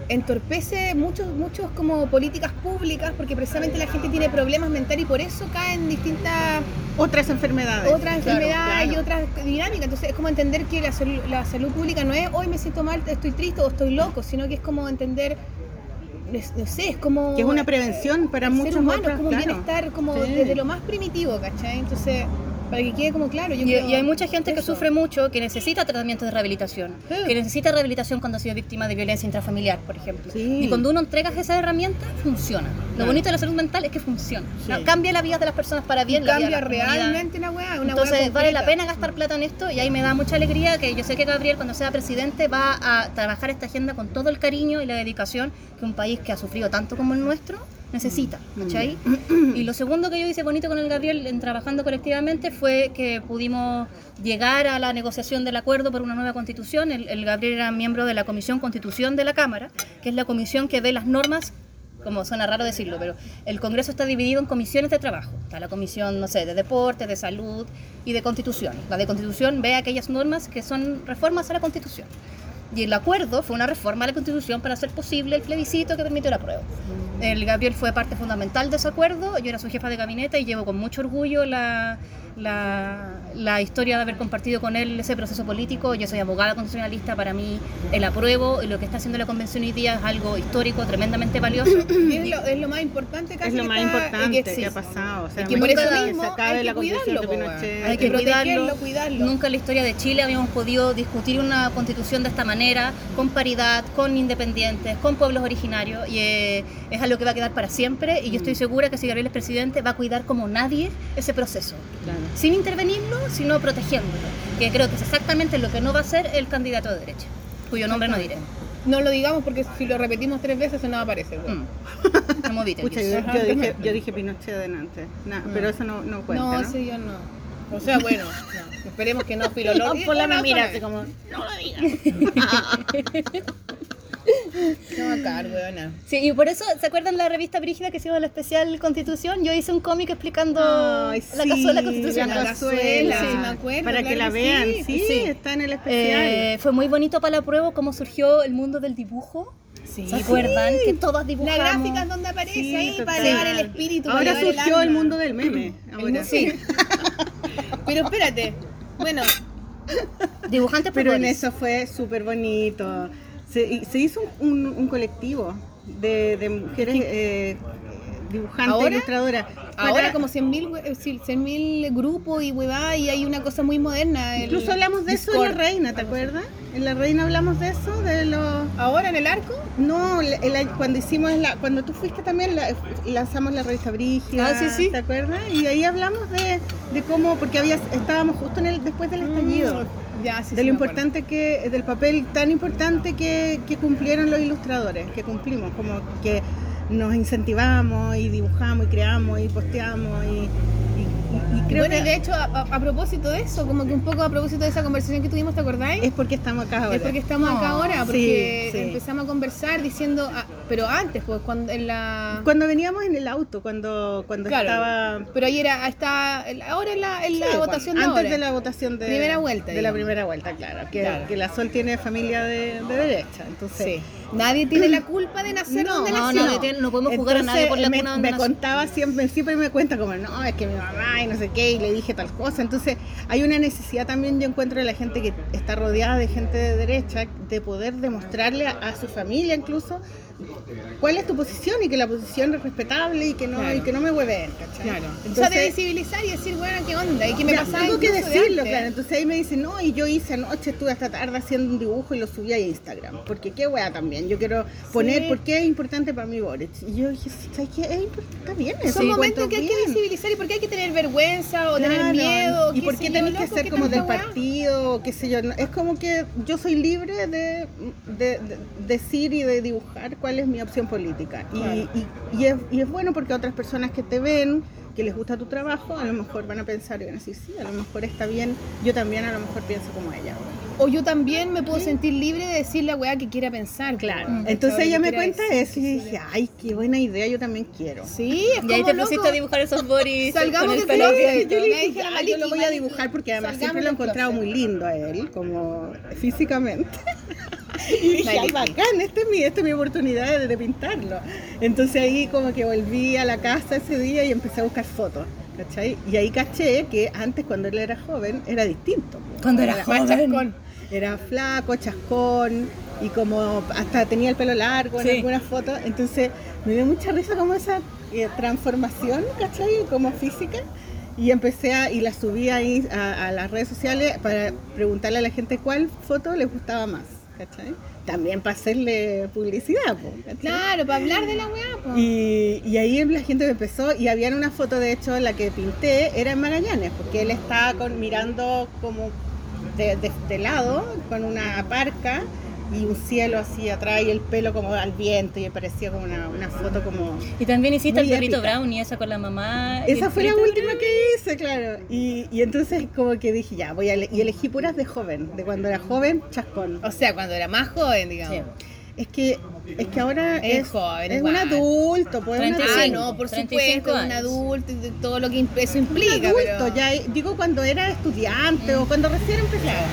entorpece muchos muchos como políticas públicas porque precisamente la gente tiene problemas mentales y por eso caen distintas Otras enfermedades. otras Claro, enfermedades y otras dinámicas. Entonces es como entender que la, sal- la salud pública no es hoy me siento mal, estoy triste o estoy loco, sino que es como entender, no sé, es como... Que es una prevención para muchos ser humano, otros, es como claro. bienestar como Sí. desde lo más primitivo, ¿cachai? Entonces, para que quede como claro, yo Y, creo y hay mucha gente que eso. sufre mucho, que necesita tratamiento de rehabilitación, Sí. que necesita rehabilitación cuando ha sido víctima de violencia intrafamiliar, por ejemplo. Sí. Y cuando uno entrega esa herramienta, funciona. Lo Claro. bonito de la salud mental es que funciona. Sí. No, cambia la vida de las personas para Y bien. la vida de cambia la comunidad. realmente la weá, una weá Entonces vale la pena gastar plata en esto y ahí me da mucha alegría que yo sé que Gabriel cuando sea presidente va a trabajar esta agenda con todo el cariño y la dedicación que un país que ha sufrido tanto como el nuestro necesita, ¿cachai? Y lo segundo que yo hice bonito con el Gabriel en trabajando colectivamente fue que pudimos llegar a la negociación del acuerdo por una nueva constitución. El, el Gabriel era miembro de la Comisión Constitución de la Cámara, que es la comisión que ve las normas como suena raro decirlo, pero el Congreso está dividido en comisiones de trabajo. Está la comisión, no sé, de deporte, de salud y de constitución. La de constitución ve aquellas normas que son reformas a la constitución. Y el acuerdo fue una reforma a la constitución para hacer posible el plebiscito que permitió la prueba. El Gabriel fue parte fundamental de ese acuerdo, yo era su jefa de gabinete y llevo con mucho orgullo la, la, la historia de haber compartido con él ese proceso político. Yo soy abogada constitucionalista, para mí el apruebo y lo que está haciendo la convención hoy día es algo histórico, tremendamente valioso. Es, lo, es lo más importante casi Es lo que más está- importante que, que, ha pasado. O sea, y que por nunca eso que mismo se acabe hay que la cuidarlo, de. Pinochet. Hay que protegerlo, cuidarlo. cuidarlo. Nunca en la historia de Chile habíamos podido discutir una constitución de esta manera, con paridad, con independientes, con pueblos originarios, y eh, es algo que va a quedar para siempre. Y yo estoy segura que si Gabriel es presidente, va a cuidar como nadie ese proceso, Claro. sin intervenirlo, sino protegiéndolo, que creo que es exactamente lo que no va a hacer el candidato de derecha, cuyo nombre no diré. No lo digamos porque si lo repetimos tres veces se nos aparece. weón. Mm. Pucha, yo, yo dije, yo dije Pinochet adelante. Nah, Pero eso no, no cuenta, no, ¿no? ese yo no. O sea, bueno, no, esperemos que no filológico. No, por la me mira no, así como, no lo digas. No, acá, weona. Sí, y por eso, ¿se acuerdan la revista Brígida que hicimos la especial Constitución? Yo hice un cómic explicando Ay, la sí, cazuela la constitucional. cazuela. Sí, me acuerdo, Para que la que vean, sí. sí, Sí. está en el especial. Eh, fue muy bonito para la prueba cómo surgió el mundo del dibujo. Sí. ¿Se acuerdan? Que todas La dibujamos. gráfica es donde aparece Sí, ahí para total. elevar el espíritu. para Ahora el surgió el, alma. mundo del meme. Ahora. Sí. Pero espérate. Bueno, Dibujantes Pero en eso fue súper bonito. Se, se hizo un, un- un colectivo de, de mujeres eh, dibujantes, ¿Ahora? ilustradoras. ahora Para- como 100.000 grupos y huevada y hay una cosa muy moderna. Incluso hablamos de eso en. La Reina, ¿te acuerdas? En La Reina hablamos de eso, de los... ¿Ahora en el arco? No, cuando hicimos la, cuando tú fuiste también la- lanzamos la revista Brígida, Ah, sí, sí. ¿te acuerdas? Y ahí hablamos de, de cómo, porque había, estábamos justo en el, después del estallido, Ya, sí, de lo importante que, del papel tan importante que, que cumplieron los ilustradores, que cumplimos, como que nos incentivamos y dibujamos y creamos y posteamos y, y- y creo bueno, que y de hecho, a, propósito de eso, como que un poco a propósito de esa conversación que tuvimos, ¿te acordáis? es porque estamos acá ahora. Es porque estamos acá ahora, porque sí, sí. empezamos a conversar diciendo, ah, pero antes, pues, cuando en la... Cuando veníamos en el auto, cuando, cuando Claro, estaba... pero ahí era, está, ahora en la, en la Sí, votación cuando- de antes ahora. de la votación de Primera vuelta, de la primera vuelta claro que, Claro. que la Sol tiene familia de, de derecha entonces Sí. Nadie tiene la culpa de nacer donde no, nació. nadie tiene- no podemos jugar a nadie por la me, cuna donde me nació. contaba siempre siempre me cuenta como no es que mi mamá y no sé qué y le dije tal cosa entonces hay una necesidad también yo encuentro de la gente que está rodeada de gente de derecha de poder demostrarle a, a su familia incluso cuál es tu posición y que la posición es respetable y que no Claro. y que no me hueven ¿cachai? Claro. o sea, de Entonces- visibilizar y decir, bueno, ¿qué onda? ¿Y qué me Ya, pasaba Tengo que de decirlo, antes? claro. Entonces ahí me dicen, no, y yo hice anoche, estuve hasta tarde haciendo un dibujo y lo subí a Instagram. Porque qué wea también. Yo quiero poner por qué es importante para mí Boric. Y yo dije, ¿sabes qué? Es importante, está bien. eso Son momentos que hay que visibilizar y por qué hay que tener vergüenza o tener Claro, miedo. ¿Y por qué yo, tenés que ser como del partido? o qué sé yo? Es como que yo soy libre de, de- de decir y de dibujar cuál es mi opción política. Y, Claro. y- y es, y es bueno porque otras personas que te ven, que les gusta tu trabajo, a lo mejor van a pensar y van a decir, sí, a lo mejor está bien. Yo también a lo mejor pienso como ella. O yo también me puedo sentir libre de decir la weá que quiera pensar. Claro. como, Entonces ella me cuenta eso y dije, ay, qué buena idea, yo también quiero. Sí, es Y ahí te pusiste loco. a dibujar esos boris Salgamos con el pelo yo le dije, dijeron, "Ya, yo lo voy a dibujar porque además siempre lo he encontrado closet". muy lindo a él, como físicamente. y dije, ay, bacán, esta es mi, esta es mi oportunidad de, de pintarlo. Entonces ahí como que volví a la casa ese día y empecé a buscar fotos. ¿Cachai? Y ahí caché que antes cuando él era joven era distinto. Cuando era más joven. Era flaco, chascón y como hasta tenía el pelo largo en Sí. algunas fotos. Entonces me dio mucha risa como esa eh, transformación, ¿cachai? Como física. Y empecé a, y la subí ahí a, a las redes sociales para preguntarle a la gente cuál foto les gustaba más, ¿cachai? También para hacerle publicidad. Claro, para hablar de la weá. po. Y, y ahí la gente empezó, y había una foto, de hecho, la que pinté, era en Magallanes, porque él estaba con, mirando como de, de- de lado, con una parca y un cielo así atrás y el pelo como al viento, y parecía como una, una foto como... Y también hiciste el perrito épica. Brownie, esa con la mamá. Esa fue la última que hice, claro. Y, y entonces como que dije, ya, voy a... ele- Y elegí puras de joven, de cuando era joven, chascón. O sea, cuando era más joven, digamos. Sí. Es que, es que ahora Es es, joven, es igual. un adulto, pues un 35. Ah, adulto. no, por 35 supuesto, un años. adulto y de todo lo que eso un implica. adulto, pero- ya digo cuando era estudiante o cuando recién empezaba.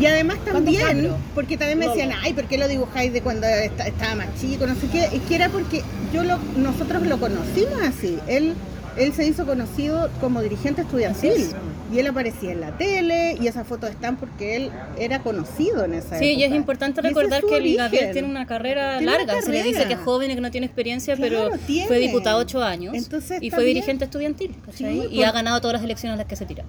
Y además también, porque también me decían, ay, ¿por qué lo dibujáis de cuando esta- estaba más chico? No sé qué. Es que era porque yo lo, nosotros lo conocimos así. Él, él se hizo conocido como dirigente estudiantil. Y él aparecía en la tele y esas fotos están porque él era conocido en esa Sí, época. y es importante es recordar que origen. Gabriel tiene una carrera Tiene una larga. Se le dice que es joven y que no tiene experiencia, Claro, pero tiene. fue diputado ocho años Entonces y fue dirigente estudiantil. Sí, y por- ha ganado todas las elecciones a las que se tira.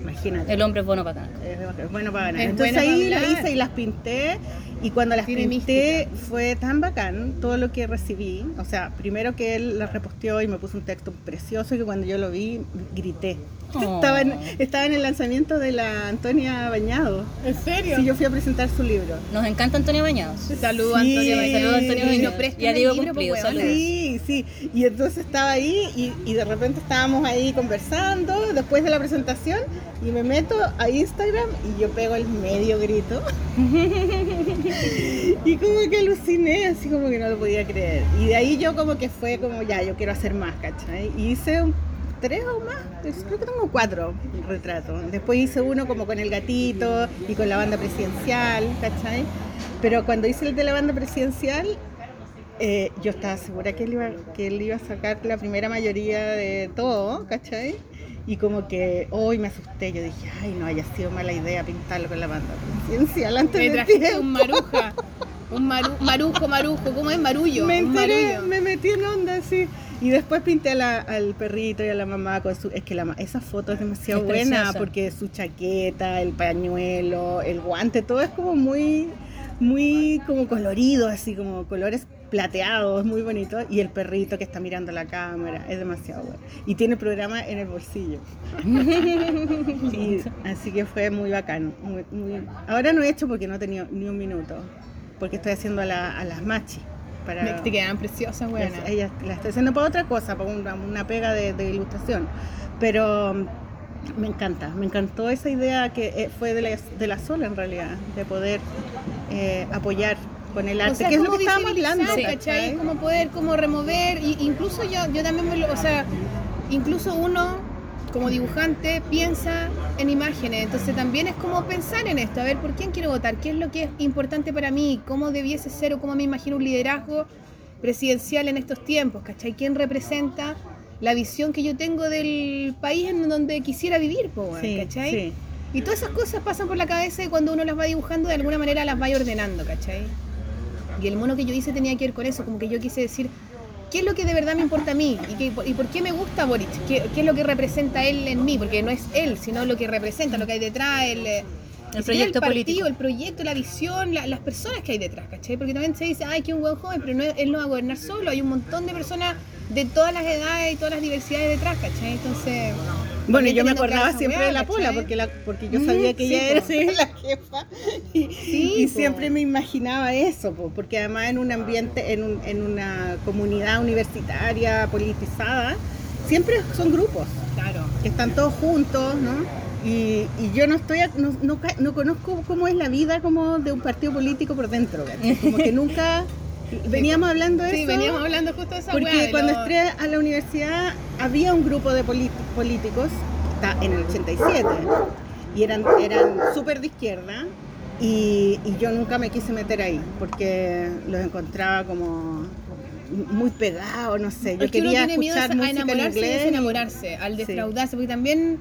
Imagínate. El hombre es bueno para ganar. Es bueno para ganar. Es Entonces bueno ahí hablar. hice y las pinté y cuando las Tiene pinté fue tan bacán todo lo que recibí. O sea, primero que él las reposteó y me puso un texto precioso que cuando yo lo vi grité. Oh. Estaba, en, estaba en el lanzamiento de la Antonia Bañado. ¿En serio? Sí, yo fui a presentar su libro. Nos encanta Antonio Bañados. Saludos, Sí. Antonio. Bañado. Saludos, Antonio Y Bañado. nos presten Ya digo libro, cumplido, pues, weona. saludos. Sí, sí. Y entonces estaba ahí y, y de repente estábamos ahí conversando después de la presentación y me meto a Instagram y yo pego el medio grito. y como que aluciné, así como que no lo podía creer. Y de ahí yo como que fue como ya, yo quiero hacer más, ¿cachai? Y hice un- tres o más, creo que tengo cuatro retratos. Después hice uno como con el gatito y con la banda presidencial, ¿cachai? Pero cuando hice el de la banda presidencial, eh, yo estaba segura que él, iba, que él iba a sacar la primera mayoría de todo, ¿cachai? Y como que hoy me asusté, yo dije, ay, no haya sido mala idea pintarlo con la banda presidencial antes Me de tiempo. un maruja. Un maru, marujo, marujo. ¿Cómo es marullo? Me enteré, marullo. me metí en onda así. Y después pinté la- al perrito y a la mamá con su... Es que la, esa foto es demasiado Es buena preciosa. porque su chaqueta, el pañuelo, el guante, todo es como muy, muy como colorido, así como colores plateados, muy bonito. Y el perrito que está mirando la cámara, es demasiado bueno. Y tiene programa en el bolsillo. Sí, así que fue muy muy- Ahora no he hecho porque no he tenido ni un minuto, porque estoy haciendo a, la- a las machis. Para Te quedan preciosas. Es- Ella la está haciendo para otra cosa, para una, una pega de, de ilustración. Pero mm, me encanta, me encantó esa idea que eh, fue de la, de la sola en realidad, de poder eh, apoyar con el arte, O sea, que es lo que estábamos hablando. ¿cachai? ¿cachai? Como poder como remover, y incluso yo, yo también, me lo- o sea, incluso uno como dibujante piensa en imágenes, entonces también es como pensar en esto, a ver, ¿por quién quiero votar? ¿Qué es lo que es importante para mí? ¿Cómo debiese ser o cómo me imagino un liderazgo presidencial en estos tiempos? ¿Cachai? ¿Quién representa la visión que yo tengo del país en donde quisiera vivir? po, weón, Sí, ¿cachai? sí. Y todas esas cosas pasan por la cabeza y cuando uno las va dibujando de alguna manera las va ordenando, ¿cachai? Y el mono que yo hice tenía que ver con eso, como que yo quise decir, ¿qué es lo que de verdad me importa a mí? ¿Y, qué- y por qué me gusta Boric? ¿Qué, qué es lo que representa él en mí? Porque no es él, sino lo que representa, lo que hay detrás, el, siquiera proyecto el partido, político. el proyecto, la visión, la- las personas que hay detrás, ¿cachai? Porque también se dice, ay, que un buen joven, pero no, él no va a gobernar solo, hay un montón de personas de todas las edades y todas las diversidades detrás, ¿cachai? Entonces... Bueno, yo me acordaba siempre de la Pola, porque, la, porque yo sabía que sí, ella era la jefa. Y, Sí, y po. siempre me imaginaba eso, po, porque además en un ambiente, en, un- en una comunidad universitaria politizada, siempre son grupos Claro. que están todos juntos, ¿no? Y, y yo no estoy, a- no, no no conozco cómo es la vida como de un partido político por dentro, ¿cachai? como que nunca veníamos hablando de Sí, eso. veníamos hablando justo de esa Porque de cuando lo- entré a la universidad había un grupo de políticos, está en el 87, y eran, eran súper de izquierda, y, y yo nunca me quise meter ahí, porque los encontraba como muy pegados, no sé. Yo Es que uno quería tiene miedo a escuchar en enamorarse y inglés. desenamorarse, al Sí. defraudarse, porque también,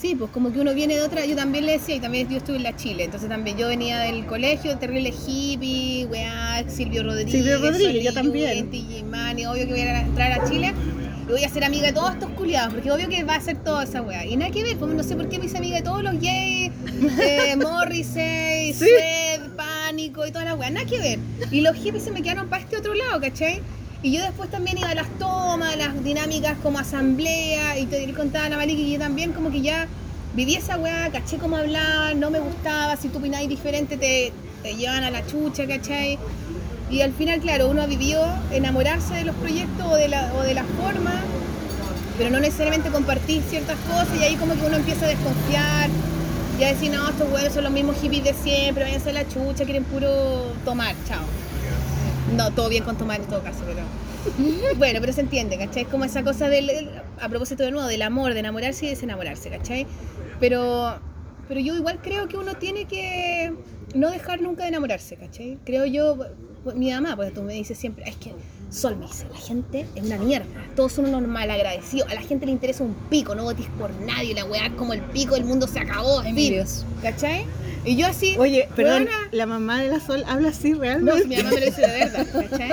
sí, pues como que uno viene de otra, yo también le decía, y también yo estuve en la Chile, entonces también yo venía del colegio, terrible hippie, weá, Silvio Rodríguez, Silvio Rodríguez, yo también. Gimani, obvio que voy a entrar a Chile y voy a ser amiga de todos estos culiados, porque obvio que va a ser toda esa weá. Y nada que ver, pues no sé por qué me hice amiga de todos los gays, eh, Morrissey, Sí. Sued, Pánico y toda la weá, nada que ver. Y los hippies se me quedaron para este otro lado, ¿cachai? Y yo después también iba a las tomas, las dinámicas como asamblea, y te contaba a la Maliki que yo también como que ya viví esa weá, caché cómo hablaban, no me gustaba, si tú opinabas diferente te, llevan a la chucha, ¿cachai? Y al final, claro, uno vivió enamorarse de los proyectos o de la, o de la forma, pero no necesariamente compartir ciertas cosas y ahí como que uno empieza a desconfiar y a decir, no, estos huevos son los mismos hippies de siempre, váyanse a la chucha, quieren puro tomar, chao. No, todo bien con tomar en todo caso, pero... Bueno, pero se entiende, ¿cachai? Es como esa cosa del, a propósito de nuevo, del amor, de enamorarse y desenamorarse, ¿cachai? Pero, pero yo igual creo que uno tiene que no dejar nunca de enamorarse, ¿cachai? Creo yo, mi mamá, pues tú me dices siempre, es que Sol me dice, la gente es una mierda, todos son unos malagradecidos, a la gente le interesa un pico, no votes por nadie, la weá como el pico, el mundo se acabó, fin, Envidioso. ¿cachai? Y yo así, Oye, perdón, weona, la mamá de la Sol habla así no, realmente. si mi mamá me lo dice de verdad, ¿cachai?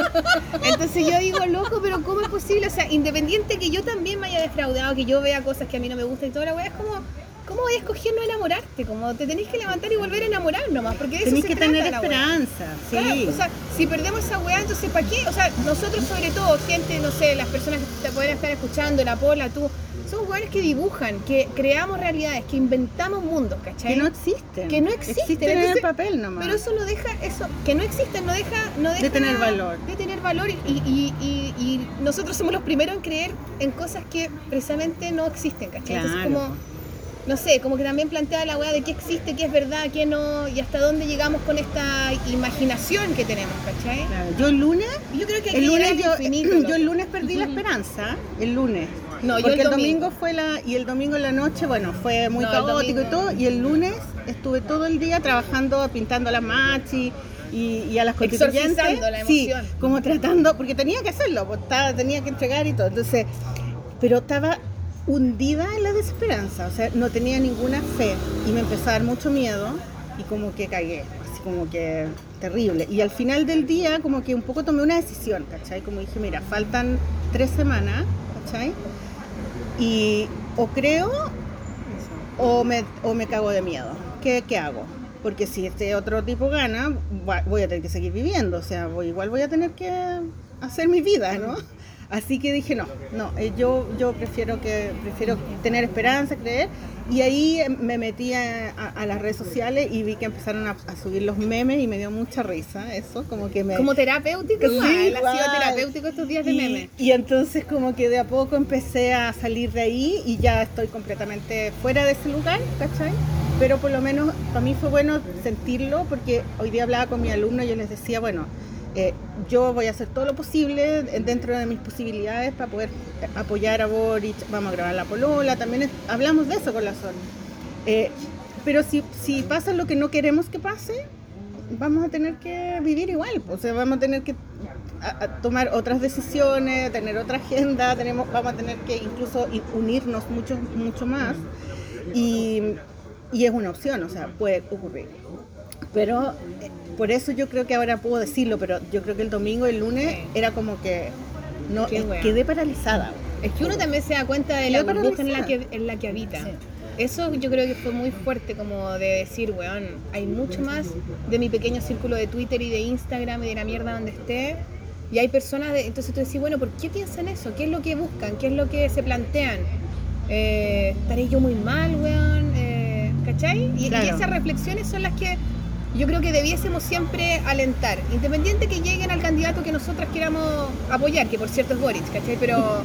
Entonces yo digo, loco, pero ¿cómo es posible? O sea, independiente que yo también me haya defraudado, que yo vea cosas que a mí no me gustan y toda la weá, es como, ¿cómo voy a escoger no enamorarte? Como te tenés que levantar y volver a enamorar nomás, porque de eso Tenés se que trata tener la esperanza, sí. Claro, o sea, si perdemos esa weá, entonces ¿para qué? O sea, nosotros sobre todo, gente, no sé, las personas que te pueden estar escuchando, la Pola, tú, son weones que dibujan, que creamos realidades, que inventamos mundos, ¿cachai? que no existen. Que no existen, Existen en el entonces- papel nomás. Pero eso no deja, eso, que no existen, no deja, no deja De tener valor. De tener valor y, y- y- y nosotros somos los primeros en creer en cosas que precisamente no existen, ¿cachai? Entonces Claro. como, no sé, como que también plantea la weá de qué existe, qué es verdad, qué no, y hasta dónde llegamos con esta imaginación que tenemos, ¿cachai? Claro, Yo el lunes, Yo creo que el lunes yo, al infinito, yo loco. el lunes perdí la esperanza, el lunes. No, yo Porque el el domingo. domingo. fue la y el domingo en la noche, bueno, fue muy No, caótico y todo y el lunes estuve todo el día trabajando, pintando a las machi y, y a las constituyentes. La Sí, como tratando, porque tenía que hacerlo, pues, estaba- tenía que entregar y todo. Entonces, pero estaba hundida en la desesperanza, o sea, no tenía ninguna fe y me empezó a dar mucho miedo y como que cagué, así como que terrible. Y al final del día como que un poco tomé una decisión, ¿cachai? Como dije, mira, faltan tres semanas, ¿cachai? Y o creo o me, o me cago de miedo. ¿Qué, qué hago? Porque si este otro tipo gana, voy a tener que seguir viviendo, o sea, voy- igual voy a tener que hacer mi vida, ¿no? Así que dije, no, no, eh, yo, yo prefiero, que, prefiero tener esperanza, creer. Y ahí eh, me metí a, a- a las redes sociales y vi que empezaron a, a subir los memes y me dio mucha risa eso, como que me... Como terapéutico, Sí, igual, ha sido igual. terapéutico estos días de y, meme. y entonces como que de a poco empecé a salir de ahí y ya estoy completamente fuera de ese lugar, ¿cachai? Pero por lo menos para mí fue bueno sentirlo porque hoy día hablaba con mi alumno y yo les decía, bueno, eh, yo voy a hacer todo lo posible en- dentro de mis posibilidades para poder apoyar a Boric, vamos a grabar la polola, también es- hablamos de eso con la Sol. Eh, pero si, si pasa lo que no queremos que pase, vamos a tener que vivir igual, o sea, vamos a tener que a- a tomar otras decisiones, tener otra agenda, tenemos, vamos a tener que incluso unirnos mucho, mucho más. Y, y es una opción, o sea, puede ocurrir. Pero eh, por eso yo creo que ahora puedo decirlo, pero yo creo que el domingo, el lunes, era como que no quedé paralizada. Es que uno también se da cuenta de la burbuja en la que, en la que habita. Eso yo creo que fue muy fuerte, como de decir, weón, hay mucho más de mi pequeño círculo de Twitter y de Instagram y de la mierda donde esté. Y hay personas, de, entonces tú decís, bueno, ¿por qué piensan eso? ¿Qué es lo que buscan? ¿Qué es lo que se plantean? Eh, ¿Estaré yo muy mal, weón? Eh, ¿Cachai? Y, esas reflexiones son las que yo creo que debiésemos siempre alentar, independiente que lleguen al candidato que nosotras queramos apoyar, que por cierto es Boric, ¿cachai? Pero,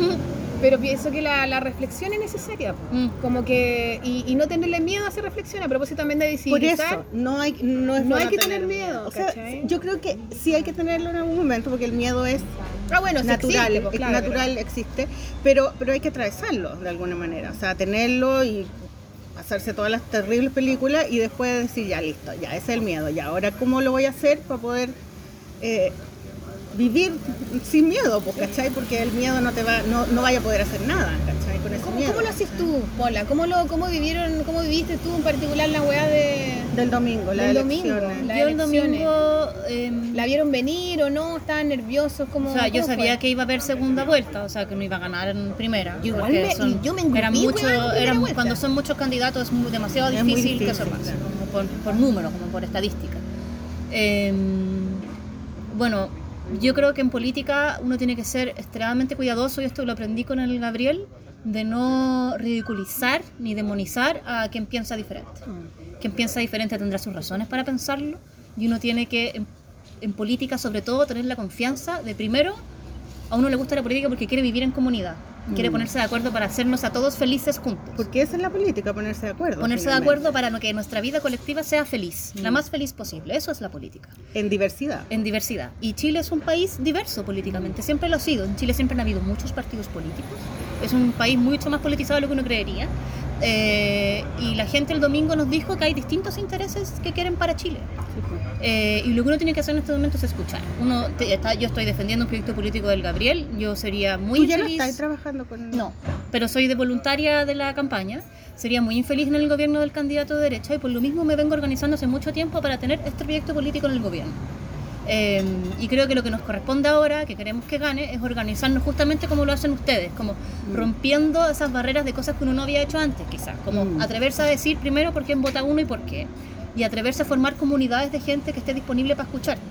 pero pienso que la, la reflexión es necesaria. Mm. como que, y, y no tenerle miedo a hacer reflexión, a propósito también de Por visibilizar. eso, no hay, no es No hay que tener miedo, O sea, yo creo que sí hay que tenerlo en algún momento, porque el miedo es Ah, bueno, sí natural, existe, pues, claro, natural existe, pero, pero hay que atravesarlo de alguna manera, o sea, tenerlo y hacerse todas las terribles películas y después decir, ya listo, ya ese es el miedo, ya ahora cómo lo voy a hacer para poder eh, vivir sin miedo, pues, ¿cachai? Porque el miedo no te va, no, no vaya a poder hacer nada, ¿cachai? Con ese ¿Cómo, miedo. cómo lo haces tú, Pola? ¿Cómo, lo, ¿Cómo vivieron, cómo viviste tú en particular la weá de... Del domingo, la Del domingo. Las Yo el domingo. em, ¿La vieron venir o no? ¿Estaban nerviosos? ¿Cómo, o sea, yo sabía fue? que iba a haber segunda vuelta, o sea, que no iba a ganar en primera. Yo igual me- son- yo me eran mucho, eran-. Cuando son muchos candidatos es muy- demasiado Es difícil, que difícil, eso pase, claro. como por, por número, como por estadística. Em, bueno, yo creo que en política uno tiene que ser extremadamente cuidadoso, y esto lo aprendí con el Gabriel, de no ridiculizar ni demonizar a quien piensa diferente. Quien piensa diferente tendrá sus razones para pensarlo y uno tiene que, en, en política sobre todo, tener la confianza de primero, a uno le gusta la política porque quiere vivir en comunidad, quiere Mm. ponerse de acuerdo para hacernos a todos felices juntos. Porque esa es la política, ponerse de acuerdo. Ponerse de finalmente. acuerdo para no- que nuestra vida colectiva sea feliz, la Mm. más feliz posible. Eso es la política, En diversidad. en diversidad. Y Chile es un país diverso políticamente, siempre lo ha sido. En Chile siempre han habido muchos partidos políticos. Es un país mucho más politizado de lo que uno creería. Eh, y la gente el domingo nos dijo que hay distintos intereses que quieren para Chile. Eh, y lo que uno tiene que hacer en este momento es escuchar. Uno te- está- yo estoy defendiendo un proyecto político del Gabriel. Yo sería muy Tú ya no feliz. estás trabajando con... No, pero soy de voluntaria de la campaña. Sería muy infeliz en el gobierno del candidato de derecha y por lo mismo me vengo organizando hace mucho tiempo para tener este proyecto político en el gobierno. Eh, y creo que lo que nos corresponde ahora, que queremos que gane, es organizarnos justamente como lo hacen ustedes, como rompiendo esas barreras de cosas que uno no había hecho antes, quizás, como Mm. atreverse a decir primero por quién vota uno y por qué, y atreverse a formar comunidades de gente que esté disponible para escucharte.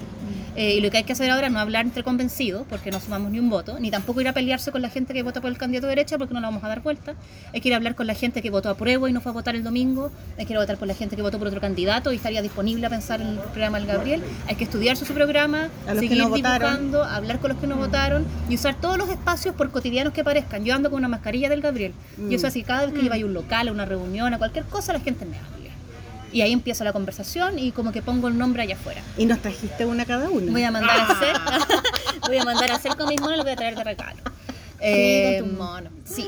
Eh, y lo que hay que hacer ahora es no hablar entre convencidos, porque no sumamos ni un voto, ni tampoco ir a pelearse con la gente que vota por el candidato de derecha, porque no la vamos a dar vuelta. Hay que ir a hablar con la gente que votó a prueba y no fue a votar el domingo. Hay que ir a votar por la gente que votó por otro candidato y estaría disponible a pensar en el programa del Gabriel. Hay que estudiar su programa, seguir no votaron. dibujando, hablar con los que no votaron y usar todos los espacios por cotidianos que parezcan. Yo ando con una mascarilla del Gabriel. Y eso así, cada vez que lleva a un local, a una reunión, a cualquier cosa, la gente me habla. Y ahí empieza la conversación y como que pongo el nombre allá afuera. Y nos trajiste una cada una. Voy a mandar a hacer, voy a mandar a hacer con mis monos, lo voy a traer de regalo. Sí, con tus monos. Sí.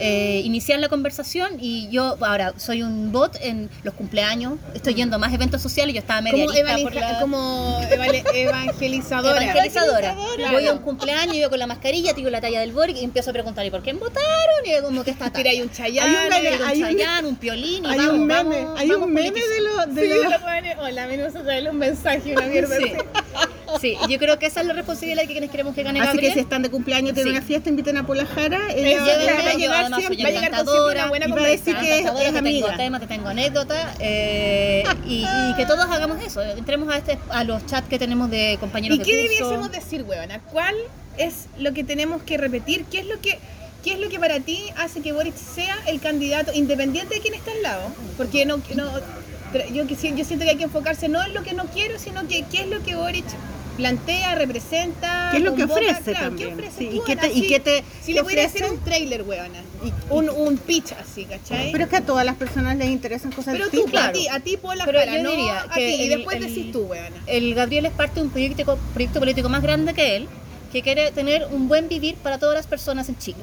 Eh, iniciar la conversación y yo ahora soy un bot en los cumpleaños, estoy yendo a más eventos sociales, yo estaba media Como, la- como evangelizadora. evangelizadora. Claro. Voy a un cumpleaños, yo con la mascarilla, tiro la talla del Boric y empiezo a preguntar ¿y por quién votaron? Y como que está Tira ahí un chayán. Hay un meme, un hay un- Chayán, un piolín y hay vamos, un meme, vamos, hay vamos un meme politizando. de los... De Sí, lo hola, venimos a traerle un mensaje, una mierda. Sí. Sí, yo creo que esa es la responsabilidad que quienes queremos que gane Así que si están de cumpleaños, tienen Sí. una fiesta, inviten a Pola Jara. Ella va a llegar siempre. va a llegar con una buena y va a decir conversa. que es, es te tengo amiga. temas, te tengo anécdota eh, y, y que todos hagamos eso. Entremos a este a los chats que tenemos de compañeros ¿Y de qué curso. debiésemos decir, huevona? ¿Cuál es lo que tenemos que repetir? ¿Qué es lo que, qué es lo que para ti hace que Boric sea el candidato, independiente de quién está al lado? Porque no, no yo, yo siento que hay que enfocarse no en lo que no quiero, sino que qué es lo que Boric plantea, representa, ¿Qué es lo que convoca, ofrece claro, también? ¿qué ofrece? Sí, y qué te- y qué te- Si le pudiera ofrece? hacer un trailer, weona, un, un pitch así, ¿cachai? Pero es que a todas las personas les interesan cosas Pero tú, distintas. a ti, a ti por la Pero cara, yo no diría a que ti, y después el- decís tú, weona. El Gabriel es parte de un proyecto, proyecto político más grande que él, que quiere tener un buen vivir para todas las personas en Chile.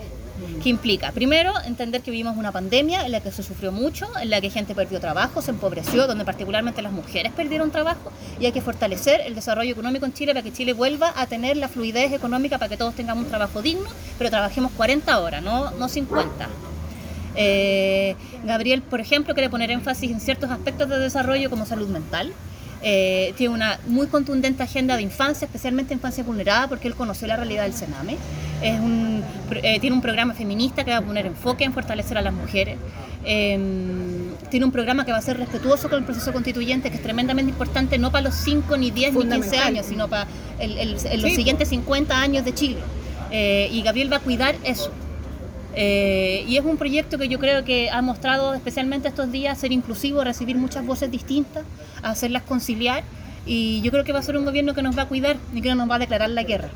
Que implica, primero, entender que vivimos una pandemia en la que se sufrió mucho, en la que gente perdió trabajo, se empobreció, donde particularmente las mujeres perdieron trabajo, y hay que fortalecer el desarrollo económico en Chile para que Chile vuelva a tener la fluidez económica para que todos tengamos un trabajo digno, pero trabajemos 40 horas, no, no 50. Eh, Gabriel, por ejemplo, quiere poner énfasis en ciertos aspectos de desarrollo como salud mental. Eh, tiene una muy contundente agenda de infancia, especialmente infancia vulnerada, porque él conoció la realidad del Sename. Es un, pro- eh, tiene un programa feminista que va a poner enfoque en fortalecer a las mujeres. Eh, tiene un programa que va a ser respetuoso con el proceso constituyente, que es tremendamente importante, no para los 5, ni 10, ni 15 Fundamental. años, sino para el- el- el- los Sí. siguientes 50 años de Chile. Eh, y Gabriel va a cuidar eso. Eh, y es un proyecto que yo creo que ha mostrado especialmente estos días ser inclusivo, recibir muchas voces distintas, hacerlas conciliar y yo creo que va a ser un gobierno que nos va a cuidar y que no nos va a declarar la guerra,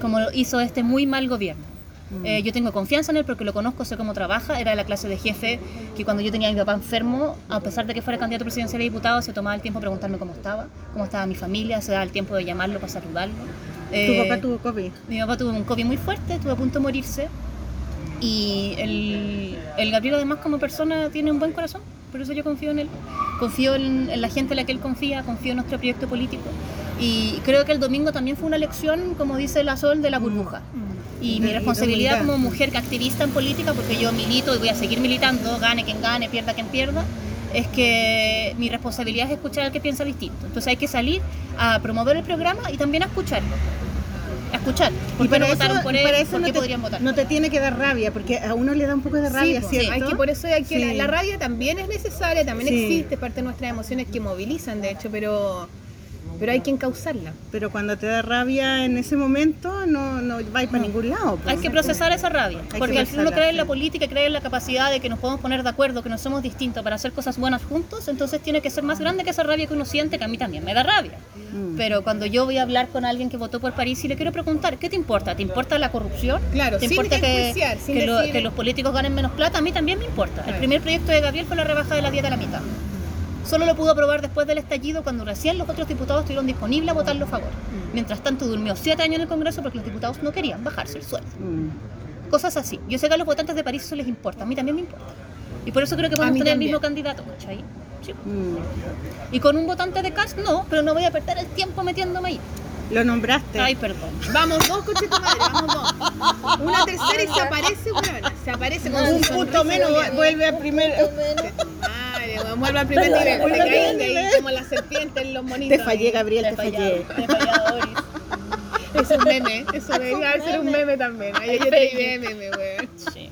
como lo hizo este muy mal gobierno. Eh, yo tengo confianza en él porque lo conozco, sé cómo trabaja, era de la clase de jefe que cuando yo tenía a mi papá enfermo, a pesar de que fuera candidato presidencial y diputado, se tomaba el tiempo de preguntarme cómo estaba, cómo estaba mi familia, se daba el tiempo de llamarlo para saludarlo. Tu Eh, papá tuvo COVID. mi papá tuvo un COVID muy fuerte, estuvo a punto de morirse. Y el, el Gabriel además como persona tiene un buen corazón, por eso yo confío en él. Confío en, en la gente en la que él confía, confío en nuestro proyecto político. Y creo que el domingo también fue una lección, como dice la Sol, de la burbuja. Y mi De- responsabilidad de humildad. como mujer que activista en política, porque yo milito y voy a seguir militando, gane quien gane, pierda quien pierda, es que mi responsabilidad es escuchar al que piensa distinto. Entonces hay que salir a promover el programa y también a escuchar. Escuchar. ¿Por qué no votaron por él? para eso ¿Por no qué te, podrían votar? no te tiene que dar rabia, porque a uno le da un poco de rabia, Sí, ¿cierto? hay que por eso hay que la, Sí. la rabia también es necesaria, también existe, parte de nuestras emociones que movilizan, de hecho, pero pero hay que encauzarla. Pero cuando te da rabia en ese momento, no, no vais para ningún lado. pues. Hay que procesar esa rabia, que porque al fin uno cree en la política, cree en la capacidad de que nos podemos poner de acuerdo, que no somos distintos para hacer cosas buenas juntos, entonces tiene que ser más grande que esa rabia que uno siente, que a mí también me da rabia. Mm. Pero cuando yo voy a hablar con alguien que votó por París y le quiero preguntar, ¿qué te importa? ¿Te importa la corrupción? Claro, ¿Te importa que, que lo- que los políticos ganen menos plata? A mí también me importa. El primer proyecto de Gabriel fue la rebaja de la dieta a la mitad. Solo lo pudo aprobar después del estallido cuando recién los otros diputados estuvieron disponibles a votarlo a favor. Mm. Mientras tanto durmió siete años en el Congreso porque los diputados no querían bajarse el sueldo. Mm. Cosas así. Yo sé que a los votantes de París eso les importa, a mí también me importa. Y por eso creo que A podemos tener el mismo candidato, ¿cachai? Sí. Mm. Y con un votante de Cast, no, pero no voy a perder el tiempo metiéndome ahí. Lo nombraste. Ay, perdón. Vamos dos, coche tu madre, vamos dos. Una tercera y se aparece, weón. Se aparece con un punto menos, vuelve al primer. Madre, weón, vuelve al primer nivel. Te ahí como la serpiente en los monitos. Te fallé, Gabriel, te fallado, fallé. te Doris. Es un meme, eso debería ser un meme también. Ay, yo te vi meme, weón. Sí.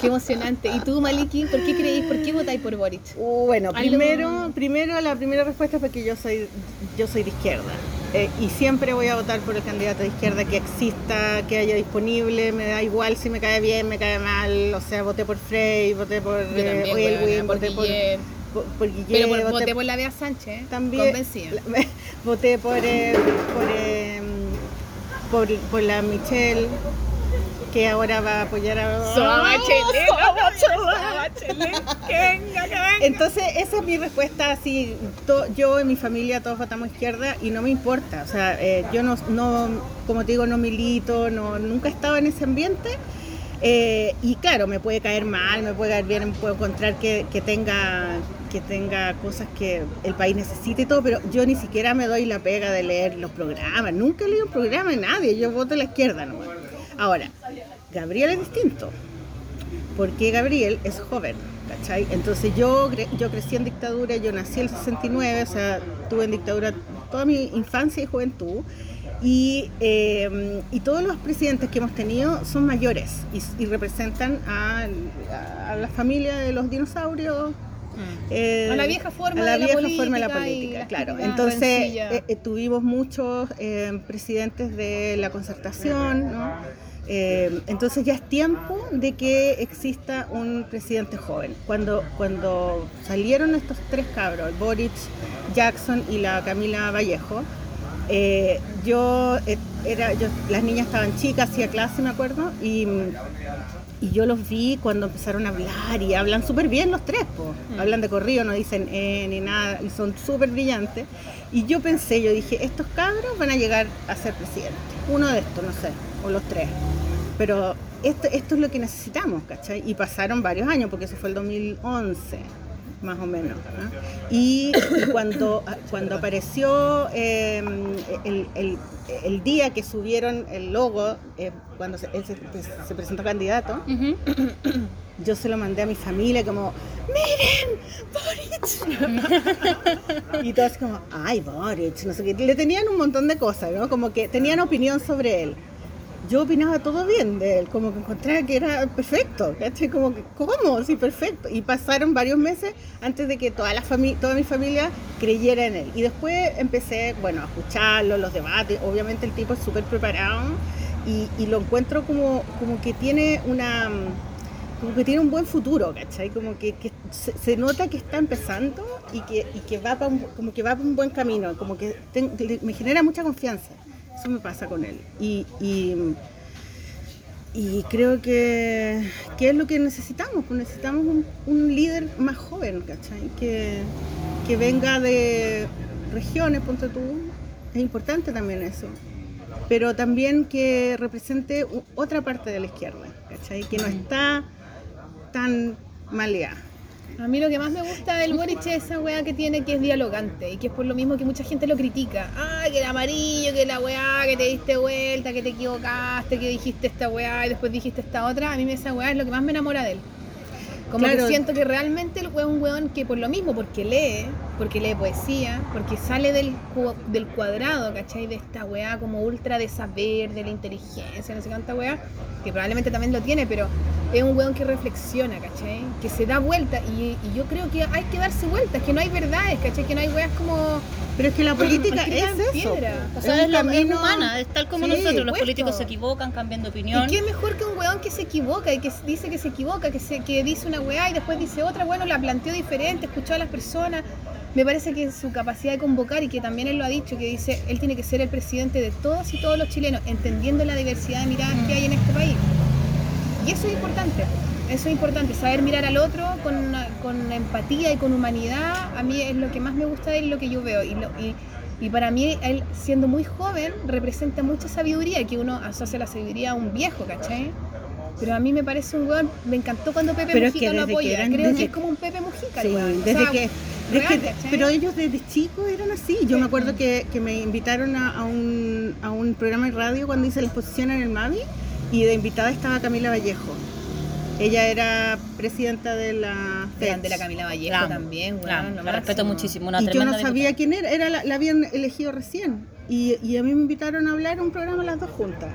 Qué emocionante. ¿Y tú, Maliki, por qué creéis, por qué votáis por Boric? Uh, bueno, Algo- primero, primero la primera respuesta es porque yo soy, yo soy de izquierda. Eh, y siempre voy a votar por el candidato de izquierda que exista, que haya disponible, me da igual si me cae bien, me cae mal, o sea, voté por Frey, voté por eh, Elwin, voté por, por, Pero por, voté voté por la Bea Sánchez, también Convencida. voté por eh, por, eh, por por la Michelle que ahora va a apoyar a Bachelet, Soa Soa Bachelet. Bachelet. Que venga, que venga. Entonces, esa es mi respuesta. Así, to- yo y mi familia todos votamos izquierda y no me importa. O sea, eh, yo no, no, como te digo, no milito, no, nunca he estado en ese ambiente. Eh, y claro, me puede caer mal, me puede caer bien, puedo encontrar que, que tenga que tenga cosas que el país necesite y todo, pero yo ni siquiera me doy la pega de leer los programas. Nunca he leído un programa de nadie. Yo voto a la izquierda nomás. Ahora, Gabriel es distinto porque Gabriel es joven, ¿cachai? Entonces yo, yo crecí en dictadura, yo nací en el 69, o sea, tuve en dictadura toda mi infancia y juventud, y, eh, y todos los presidentes que hemos tenido son mayores y, y representan a, a la familia de los dinosaurios eh, A la vieja forma a la de la vieja política forma de la política, claro. Entonces eh, eh, tuvimos muchos eh, presidentes de la concertación, ¿no? Eh, entonces ya es tiempo de que exista un presidente joven. Cuando, cuando salieron estos tres cabros, Boric, Jackson y la Camila Vallejo, eh, yo era, yo, las niñas estaban chicas, hacía clase, me acuerdo, y, y yo los vi cuando empezaron a hablar y hablan súper bien los tres, po. hablan de corrido, no dicen eh ni nada, y son súper brillantes. Y yo pensé, yo dije, estos cabros van a llegar a ser presidentes, uno de estos, no sé, o los tres. Pero esto, esto es lo que necesitamos, ¿cachai? Y pasaron varios años, porque eso fue el 2011, más o menos. ¿no? Y, y cuando, cuando apareció eh, el, el- el día que subieron el logo, eh, cuando se, él se, se presentó candidato, yo se lo mandé a mi familia como, miren, Boric. y todos como, ay, Boric, no sé qué. Le tenían un montón de cosas, ¿no? Como que tenían opinión sobre él. Yo opinaba todo bien de él, como que encontraba que era perfecto, ¿cachai? Como que, ¿cómo? Sí, perfecto. Y pasaron varios meses antes de que toda, la toda mi familia creyera en él. Y después empecé, bueno, a escucharlo, los debates. Obviamente el tipo es súper preparado y, y lo encuentro como, como que tiene una como que tiene un buen futuro, ¿cachai? Como que, que se, se nota que está empezando y que, y que va pa un, como que va por un buen camino, como que me genera mucha confianza. Me pasa con él. Y, y, creo que, que es lo que necesitamos, pues necesitamos un, líder más joven, ¿cachai? Que, que venga de regiones, ponte tú. Es importante también eso. Pero también que represente otra parte de la izquierda, ¿cachai? Que no está tan maleada. A mí lo que más me gusta del Boric es esa weá que tiene que es dialogante y que es por lo mismo que mucha gente lo critica. Ay, que el amarillo, que la weá, que te diste vuelta, que te equivocaste, que dijiste esta weá y después dijiste esta otra. A mí esa weá es lo que más me enamora de él. Como Claro. que siento que realmente el weón es un weón que por lo mismo, porque lee, porque lee poesía, porque sale del, cu- del cuadrado, ¿cachai? De esta weá como ultra de saber, de la inteligencia, no sé cuánta weá, que probablemente también lo tiene, pero es un weón que reflexiona, ¿cachai? Que se da vuelta y, y yo creo que hay que darse vueltas, que no hay verdades, ¿cachai? Que no hay weas como... Pero es que la política es en eso. piedra. O sea, es, es camino- humana, es tal como Sí, nosotros. Los puesto. políticos se equivocan, cambian de ¿Y opinión. qué mejor que un weón que se equivoca y que dice que se equivoca, que, se, que dice una weá y después dice otra? Bueno, la planteó diferente, escuchó a las personas. Me parece que su capacidad de convocar y que también él lo ha dicho, que dice, él tiene que ser el presidente de todos y todos los chilenos, entendiendo la diversidad de miradas que hay en este país. Y eso es importante, eso es importante, saber mirar al otro con, con empatía y con humanidad, a mí es lo que más me gusta de él, lo que yo veo. Y, y para mí, él siendo muy joven, representa mucha sabiduría, que uno asocia la sabiduría a un viejo, ¿cachai? Pero a mí me parece un weón, me encantó cuando Pepe Pero es Mujica que lo que apoya, eran- creo desde- que es como un Pepe Mujica, Sí, weón. O desde sea, que, desde real, que- ¿cachai? pero ellos desde chicos eran así. Yo me acuerdo que, que me invitaron a, a un, a un programa de radio cuando hice la exposición en el MAVI y de invitada estaba Camila Vallejo. Ella era presidenta de la Grande la FEDS. Camila Vallejo La también, la la respeto muchísimo. Una y yo no sabía quién era, era la, la habían elegido recién. Y, y a mí me invitaron a hablar un programa las dos juntas.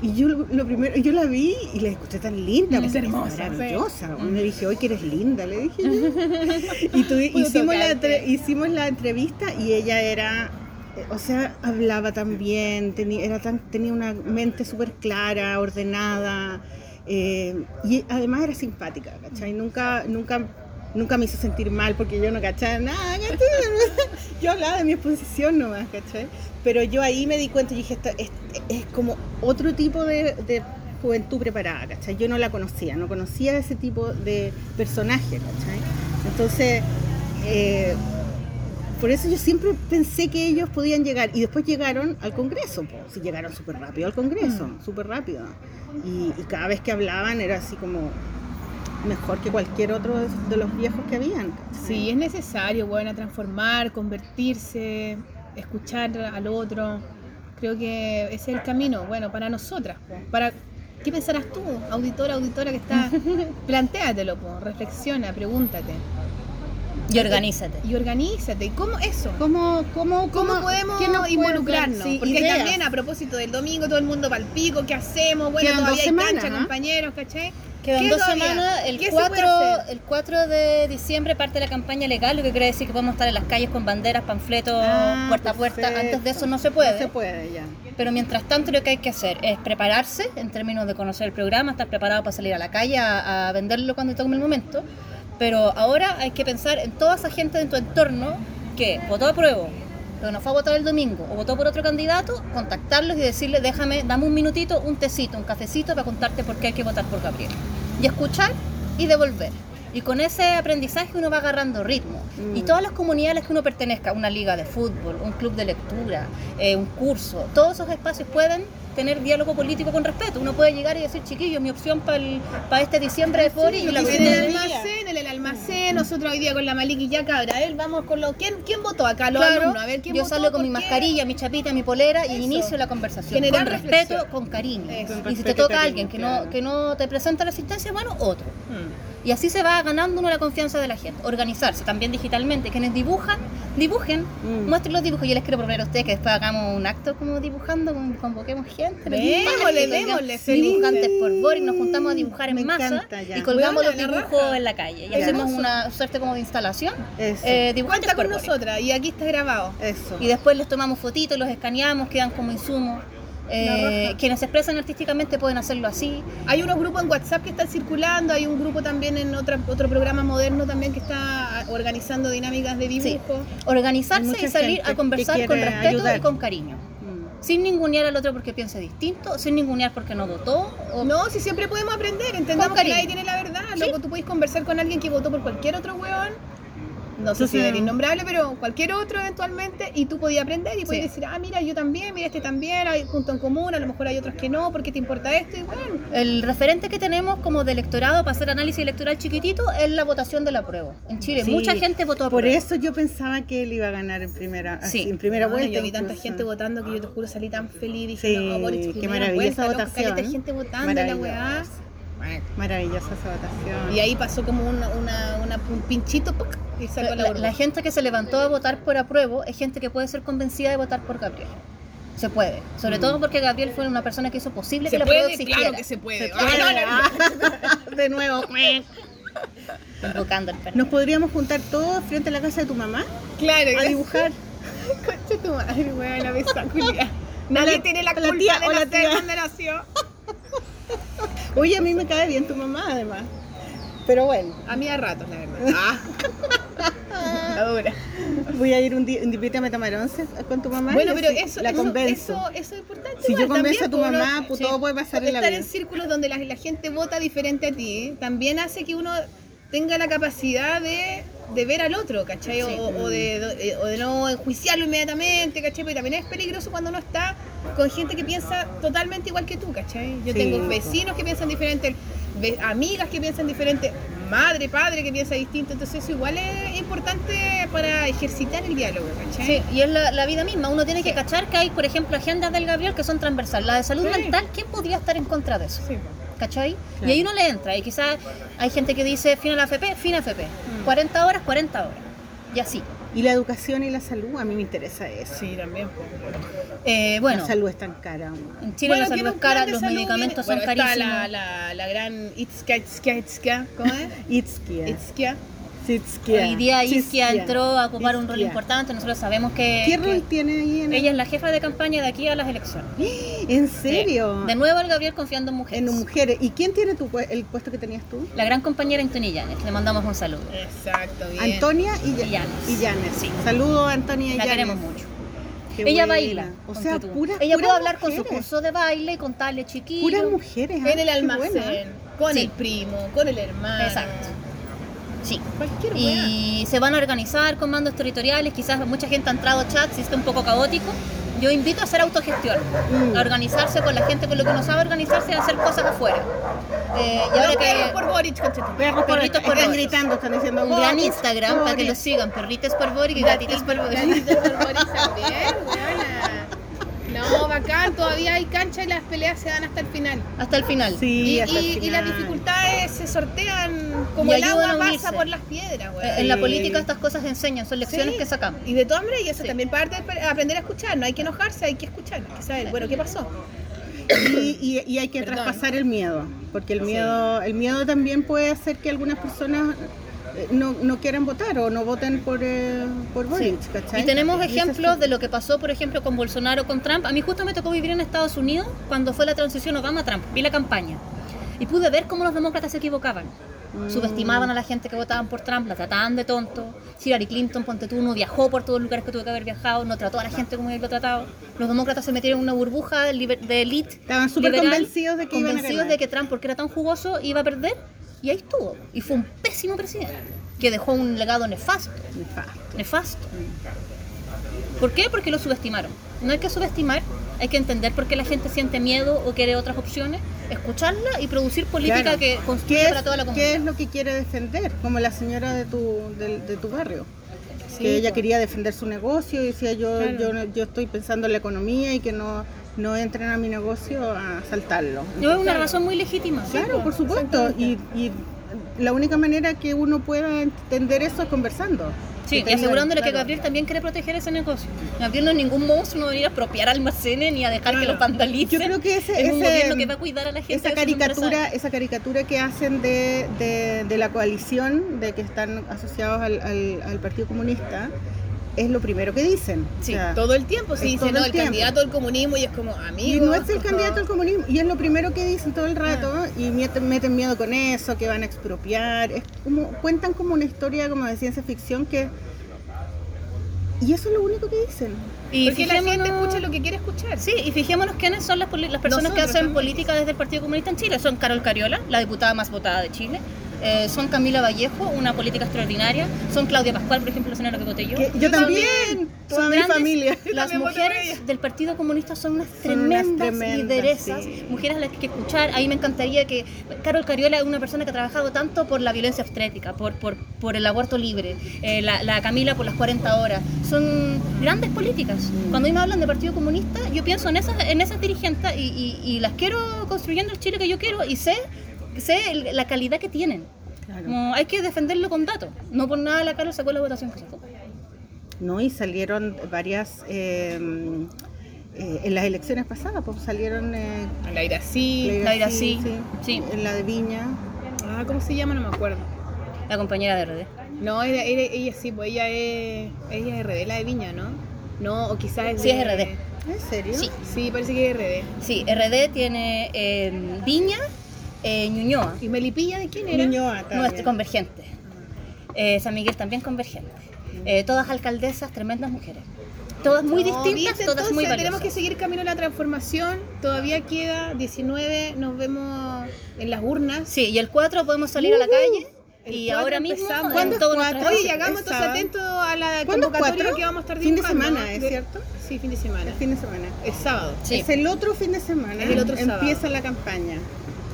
Y yo lo, primero, yo la vi y la escuché tan linda, Es porque hermosa, maravillosa. Me dije, hoy que eres linda, le dije. y tuve- hicimos, la, hicimos la entrevista y ella era, eh, o sea, hablaba tan bien, tenía, era tan, tenía una mente súper clara, ordenada. eh, y además era simpática, ¿cachai? Nunca, nunca, nunca me hizo sentir mal porque yo no cachaba nada, ¿cachai? Yo hablaba de mi exposición nomás, ¿cachai? Pero yo ahí me di cuenta y dije, esto es, es como otro tipo de, de juventud preparada, ¿cachai? Yo no la conocía, no conocía ese tipo de personaje, ¿cachai? Entonces, eh, por eso yo siempre pensé que ellos podían llegar y después llegaron al Congreso, po. sí llegaron súper rápido al Congreso, súper rápido. Y, y cada vez que hablaban era así como mejor que cualquier otro de, los viejos que habían. ¿cachai? Sí, es necesario, bueno, transformar, convertirse, escuchar al otro. Creo que ese es el camino, bueno, para nosotras. Para, ¿Qué pensarás tú, auditora, auditora que está? Plantéatelo, po, reflexiona, pregúntate. Y organízate. Y organízate. ¿Y cómo eso? ¿Cómo, cómo, ¿Cómo podemos involucrarnos? Sí, Porque ideas. también a propósito del domingo, todo el mundo palpico, ¿qué hacemos? Bueno, Quedan todavía hay semanas, cancha, compañeros, ¿cachai? Quedan ¿Qué dos todavía? semanas. El ¿Qué se puede 4, hacer? el 4 de diciembre parte la campaña legal, lo que quiere decir que podemos estar en las calles con banderas, panfletos, Ah, puerta a puerta. Antes de eso no se puede. No se puede ya. Pero mientras tanto lo que hay que hacer es prepararse en términos de conocer el programa, estar preparado para salir a la calle a, a venderlo cuando tome el momento. Pero ahora hay que pensar en toda esa gente de tu entorno que votó a prueba, pero no fue a votar el domingo o votó por otro candidato, contactarlos y decirles, déjame, dame un minutito, un tecito, un cafecito para contarte por qué hay que votar por Gabriel. Y escuchar y devolver. Y con ese aprendizaje uno va agarrando ritmo. Y todas las comunidades a las que uno pertenezca, una liga de fútbol, un club de lectura, eh, un curso, todos esos espacios pueden tener diálogo político con respeto. Uno puede llegar y decir, chiquillo, mi opción para este diciembre de Fori y la en el almacén, en el almacén, nosotros hoy día con la Maliki ya cabra, él vamos con los ¿quién, quién votó acá? Los Claro, alumnos, a ver quién yo votó, salgo con mi qué? mascarilla, mi chapita, mi polera y inicio la conversación. Generar con reflexión. respeto, con cariño. Eso. Y si te toca cariño, alguien que no, que no te presenta la asistencia, bueno, otro. Hmm. Y así se va ganando uno la confianza de la gente. Organizarse también digitalmente. Quienes dibujan, dibujen. Mm. Muestren los dibujos. Yo les quiero proponer a ustedes que después hagamos un acto como dibujando, con- convoquemos gente. Démosle, démosle, dibujantes por Boris, nos juntamos a dibujar en Me masa y colgamos los dibujos en la calle. Y hacemos una suerte como de instalación. Eso. Eh, dibujantes Cuenta por con Boris. nosotras y aquí está grabado. Eso. Y después les tomamos fotitos, los escaneamos, quedan como insumos. Eh, quienes se expresan artísticamente pueden hacerlo así. Hay unos grupos en WhatsApp que están circulando, hay un grupo también en otra, otro programa moderno también que está organizando dinámicas de Sí. dibujo. Hay Organizarse y salir a conversar con respeto ayudar. y con cariño. Mm. Sin ningunear al otro porque piense distinto, sin ningunear porque no votó. o- No, si siempre podemos aprender, entendamos que nadie tiene la verdad. Sí. Luego tú puedes conversar con alguien que votó por cualquier otro weón. No sé si era innombrable, pero cualquier otro eventualmente, y tú podías aprender y podías Sí. decir, ah, mira, yo también, mira, este también, hay punto en común, a lo mejor hay otros que no, ¿por qué te importa esto? Y bueno, El referente que tenemos como de electorado para hacer análisis electoral chiquitito es la votación de la prueba. En Chile Sí, mucha gente votó a Por prueba. eso yo pensaba que él iba a ganar en primera, así, Sí. en primera vuelta. yo vi tanta gente votando que yo te juro salí tan feliz. Dije, Sí, no, Boric, qué maravillosa vuelta, votación. gente votando la weá. Maravillosa. Maravillosa esa votación. Y ahí pasó como una, una, una- un pinchito ¡puc! Y sacó la, La, burbuja. la gente que se levantó a votar por apruebo es gente que puede ser convencida de votar por Gabriel. Se puede. Sobre todo porque Gabriel fue una persona que hizo posible Mm. Se que la prueba puede, existiera. claro que se puede. Se Ah, puede. no, no, no. de nuevo. Invocando el perro. ¿Nos podríamos juntar todos frente a la casa de tu mamá Claro, a dibujar? Concha tu madre, weón, la culia. Nadie tiene la culpa tía, de nacer donde nació. Oye, a mí me cae bien tu mamá, además. Pero bueno, A mí a ratos, la verdad. Ah. La dura. voy a ir un día, invítame a tomar once con tu mamá. Bueno, pero eso, la eso, convenzo. eso, eso es importante. Si yo igual, convenzo a tu también, mamá, uno- pues sí. todo puede pasar en la Estar vida. en círculos donde la, la gente vota diferente a ti también hace que uno tenga la capacidad de, de ver al otro, ¿cachai? O, o de, de- o de no enjuiciarlo inmediatamente, ¿cachai? Pero también es peligroso cuando uno está con gente que piensa totalmente igual que tú, ¿cachai? Yo Sí, tengo vecinos que piensan diferente, amigas que piensan diferente, madre, padre que piensa distinto, entonces eso igual es importante para ejercitar el diálogo, ¿cachai? Sí, y es la, la vida misma. Uno tiene que cachar que hay, por ejemplo, agendas del Gabriel que son transversales. La de salud Sí. mental, ¿quién podría estar en contra de eso? Sí. ¿Cachai? Claro. Y ahí uno le entra. Y quizás hay gente que dice fin a la FP, fin a FP. Mm. 40 horas, 40 horas. Y así. Y la educación y la salud, a mí me interesa eso. Sí, también. Eh, bueno, La salud es tan cara. aún. en Chile Bueno, la salud es cara, los salud medicamentos bien- son bueno, está carísimos. La, la, la gran Itzka, Itzka, Itzka, ¿cómo es? Itzkia. Itzka. Hoy día Isquia entró a ocupar un rol importante. Nosotros sabemos que, ¿Qué que rol tiene ahí en ella es la jefa de campaña de aquí a las elecciones. ¿En serio? De nuevo el Gabriel confiando en mujeres. En mujeres. ¿Y quién tiene tu, el puesto que tenías tú? La gran compañera Antonia Llanes, le mandamos un saludo. Exacto, bien. Antonia y, Y Yanes. y Yanes. Sí. Saludos a Antonia y La Yanes. queremos mucho. Qué ella buena. baila. O sea, pura, ella puede hablar con su curso de baile y contarle chiquillos. Puras mujeres. ah, En el qué almacén, buena. con Sí. el primo, con el hermano. Exacto. Sí. Cualquier. Y se van a organizar con mandos territoriales. Quizás mucha gente ha entrado a chats y está un poco caótico. Yo invito a hacer autogestión, Mm. a organizarse con la gente con lo que no sabe organizarse y a hacer cosas afuera. Eh, y ahora que por Boric. Perros por Perritos por están Boric. gritando, están diciendo un gran Boric, Instagram para que Boric. lo sigan, perritas por Boric y gatitas por Boric. Gatitos por Boric también. No, bacán, todavía hay cancha y las peleas se dan hasta el final. Hasta el final. Sí, Y, hasta el y- y las dificultades se sortean como Y el agua pasa por las piedras. Eh, En la política estas cosas enseñan, son lecciones Sí. que sacamos. Y de todas maneras, y eso Sí. también parte de aprender a escuchar, no hay que enojarse, hay que escuchar, hay que saber, bueno, ¿qué pasó? y, y- y hay que Perdón. traspasar el miedo, porque el miedo, el miedo también puede hacer que algunas personas no, no quieran votar o no voten por, eh, por Boric, ¿cachai? Y tenemos ejemplos de lo que pasó, por ejemplo, con Bolsonaro, con Trump. A mí justo me tocó vivir en Estados Unidos cuando fue la transición Obama-Trump. Vi la campaña. Y pude ver cómo los demócratas se equivocaban. Mm. Subestimaban a la gente que votaban por Trump, la trataban de tonto. Hillary Clinton, ponte tú, no viajó por todos los lugares que tuvo que haber viajado, no trató a la gente como él lo tratado. Los demócratas se metieron en una burbuja de elite. Estaban súper convencidos de que iban a convencidos ganar. de que Trump, porque era tan jugoso, iba a perder. Y ahí estuvo. Y fue un pésimo presidente, que dejó un legado nefasto Nefasto. nefasto. ¿Por qué? Porque lo subestimaron. No hay que subestimar, hay que entender por qué la gente siente miedo o quiere otras opciones, escucharla y producir política Claro. que construya ¿Qué para toda la qué comunidad. es lo que quiere defender? Como la señora de tu, de, tu barrio. Sí, que ella quería defender su negocio y decía yo, Claro. yo, yo estoy pensando en la economía y que no, no entren a mi negocio a saltarlo. No es una razón muy legítima. Claro, por supuesto. Y, y la única manera que uno pueda entender eso es conversando. Sí, y asegurándole que. Gabriel también quiere proteger ese negocio. Gabriel no es ningún monstruo, no va a venir a apropiar almacenes ni a dejar que los vandalicen. Yo creo que ese, es un ese- gobierno que va a cuidar a la gente. esa caricatura, esa caricatura que hacen de, de- de la coalición, de que están asociados al, al- al Partido Comunista, es lo primero que dicen. Sí, O sea, todo el tiempo se dice, no, el candidato al comunismo y es como, amigo. y no es el candidato al comunismo, y es lo primero que dicen todo el rato, y meten, meten miedo con eso, que van a expropiar, es como, cuentan como una historia como de ciencia ficción que... Y eso es lo único que dicen. Y Porque la gente escucha lo que quiere escuchar. Sí, y fijémonos quiénes son las, personas que hacen política desde el Partido Comunista en Chile. Son Carol Cariola, la diputada más votada de Chile. Eh, son Camila Vallejo, una política extraordinaria. Son Claudia Pascual, por ejemplo, la señora que voté yo. Que- yo también, toda Son mi grandes- familia. Las mujeres del Partido Comunista son unas unas tremendas, tremendas, lideresas, sí. mujeres a las que hay que escuchar. Ahí me encantaría que Carol Cariola es una persona que ha trabajado tanto por la violencia obstétrica, por, por, por el aborto libre, eh, la, la Camila por las 40 horas. Son grandes políticas. Mm. Cuando a mí me hablan de Partido Comunista, yo pienso en esas, en esas dirigentes y, y- y las quiero construyendo el Chile que yo quiero y sé, sé el- la calidad que tienen. Claro. Como hay que defenderlo con datos. No por nada la Carol sacó la votación que sacó. No, y salieron varias... eh, eh, en las elecciones pasadas, pues salieron... Eh, La Irací. La Irací, sí. En la de Viña. Ah, ¿cómo se llama? No me acuerdo. La compañera de RD. No, era- era- ella sí, pues ella es, ella es RD, la de Viña, ¿no? No, o quizás es Sí, de- es RD. ¿En serio? Sí. Sí, parece que es RD. Sí, RD tiene eh, Viña, eh, Ñuñoa, ¿Y Melipilla de quién era? Ñuñoa también. nuestra convergente. Eh, San Miguel también convergente. Eh, todas alcaldesas, tremendas mujeres. Todas muy No, distintas, ¿viste? todas muy Entonces, Tenemos valiosas. que seguir camino a la transformación. Todavía queda 19, nos vemos en las urnas. Sí, y el 4 podemos salir a la calle El y 4 ahora mismo en ¿Cuándo es todo nuestro- Oye, hagamos entonces atentos a la ¿Cuándo es convocatoria que vamos a estar Fin de dibujando. semana, ¿es cierto? Sí, fin de semana. El fin de semana. Es sábado. Sí. Es el otro fin de semana. Es el otro sábado. Empieza la campaña.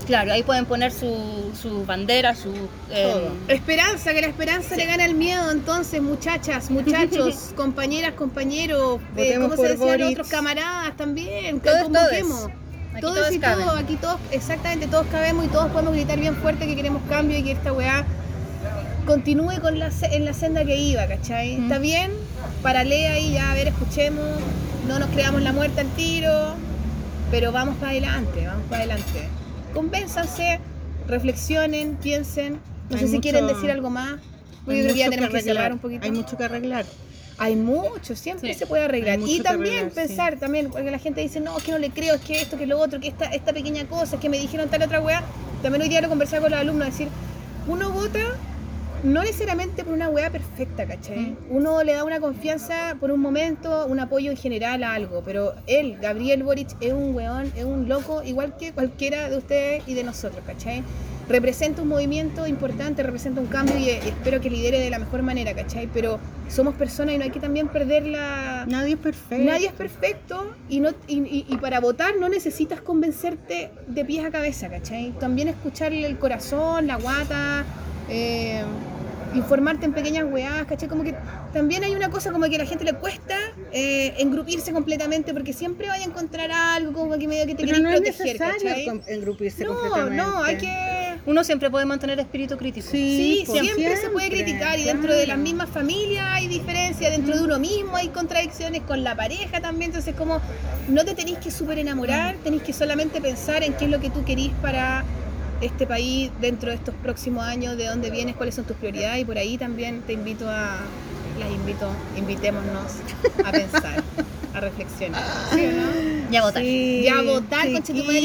Claro, ahí pueden poner su, su bandera, su... eh, Todo. Esperanza, que la esperanza le gana el miedo, entonces, muchachas, muchachos, compañeras, compañeros, eh, Votemos ¿cómo por se decían Boric. otros camaradas también? que Todos, convoquemos. todes. Aquí Todos todos y caben. todos, aquí todos, exactamente, todos cabemos y todos podemos gritar bien fuerte que queremos cambio y que esta weá continúe con la, en la senda que iba, ¿cachai? ¿Está bien? Paralea ahí, ya, a ver, escuchemos, no nos creamos la muerte al tiro, pero vamos para adelante, vamos para adelante. Convénzanse, reflexionen, piensen, no Hay sé si quieren decir algo más, Hay yo creo que ya tenemos que cerrar un poquito. Hay mucho que arreglar. Hay mucho, siempre Sí. se puede arreglar. Y también arreglar, sí. pensar, también, porque la gente dice, no, es que no le creo, es que esto, que lo otro, que esta, esta pequeña cosa, es que me dijeron tal otra weá. También hoy día lo conversaba con los alumnos, decir, uno vota no necesariamente por una weá perfecta, ¿cachai? Mm. Uno le da una confianza por un momento, un apoyo en general a algo, pero él, Gabriel Boric, es un weón, es un loco, igual que cualquiera de ustedes y de nosotros, ¿cachai? Representa un movimiento importante, representa un cambio y, y espero que lidere de la mejor manera, ¿cachai? Pero somos personas y no hay que también perder la... Nadie es perfecto. Nadie es perfecto y, no, y, y- y para votar no necesitas convencerte de pies a cabeza, ¿cachai? También escucharle el corazón, la guata, eh, informarte en pequeñas weás, ¿cachai? Como que también hay una cosa como que a la gente le cuesta eh, engrupirse completamente porque siempre vaya a encontrar algo como que medio que te Pero querés no es proteger, necesario ¿cachai? engrupirse No, completamente. no, hay que uno siempre puede mantener espíritu crítico. Sí, pues, siempre, se puede criticar y dentro de las mismas familias hay diferencias, dentro de uno mismo hay contradicciones, con la pareja también, entonces como no te tenéis que súper enamorar, tenéis que solamente pensar en qué es lo que tú querís para este país dentro de estos próximos años, de dónde vienes, cuáles son tus prioridades y por ahí también te invito a, las invito, invitémonos a pensar, a reflexionar. Ya votar. Sí, Ya a votar, conche tu madre,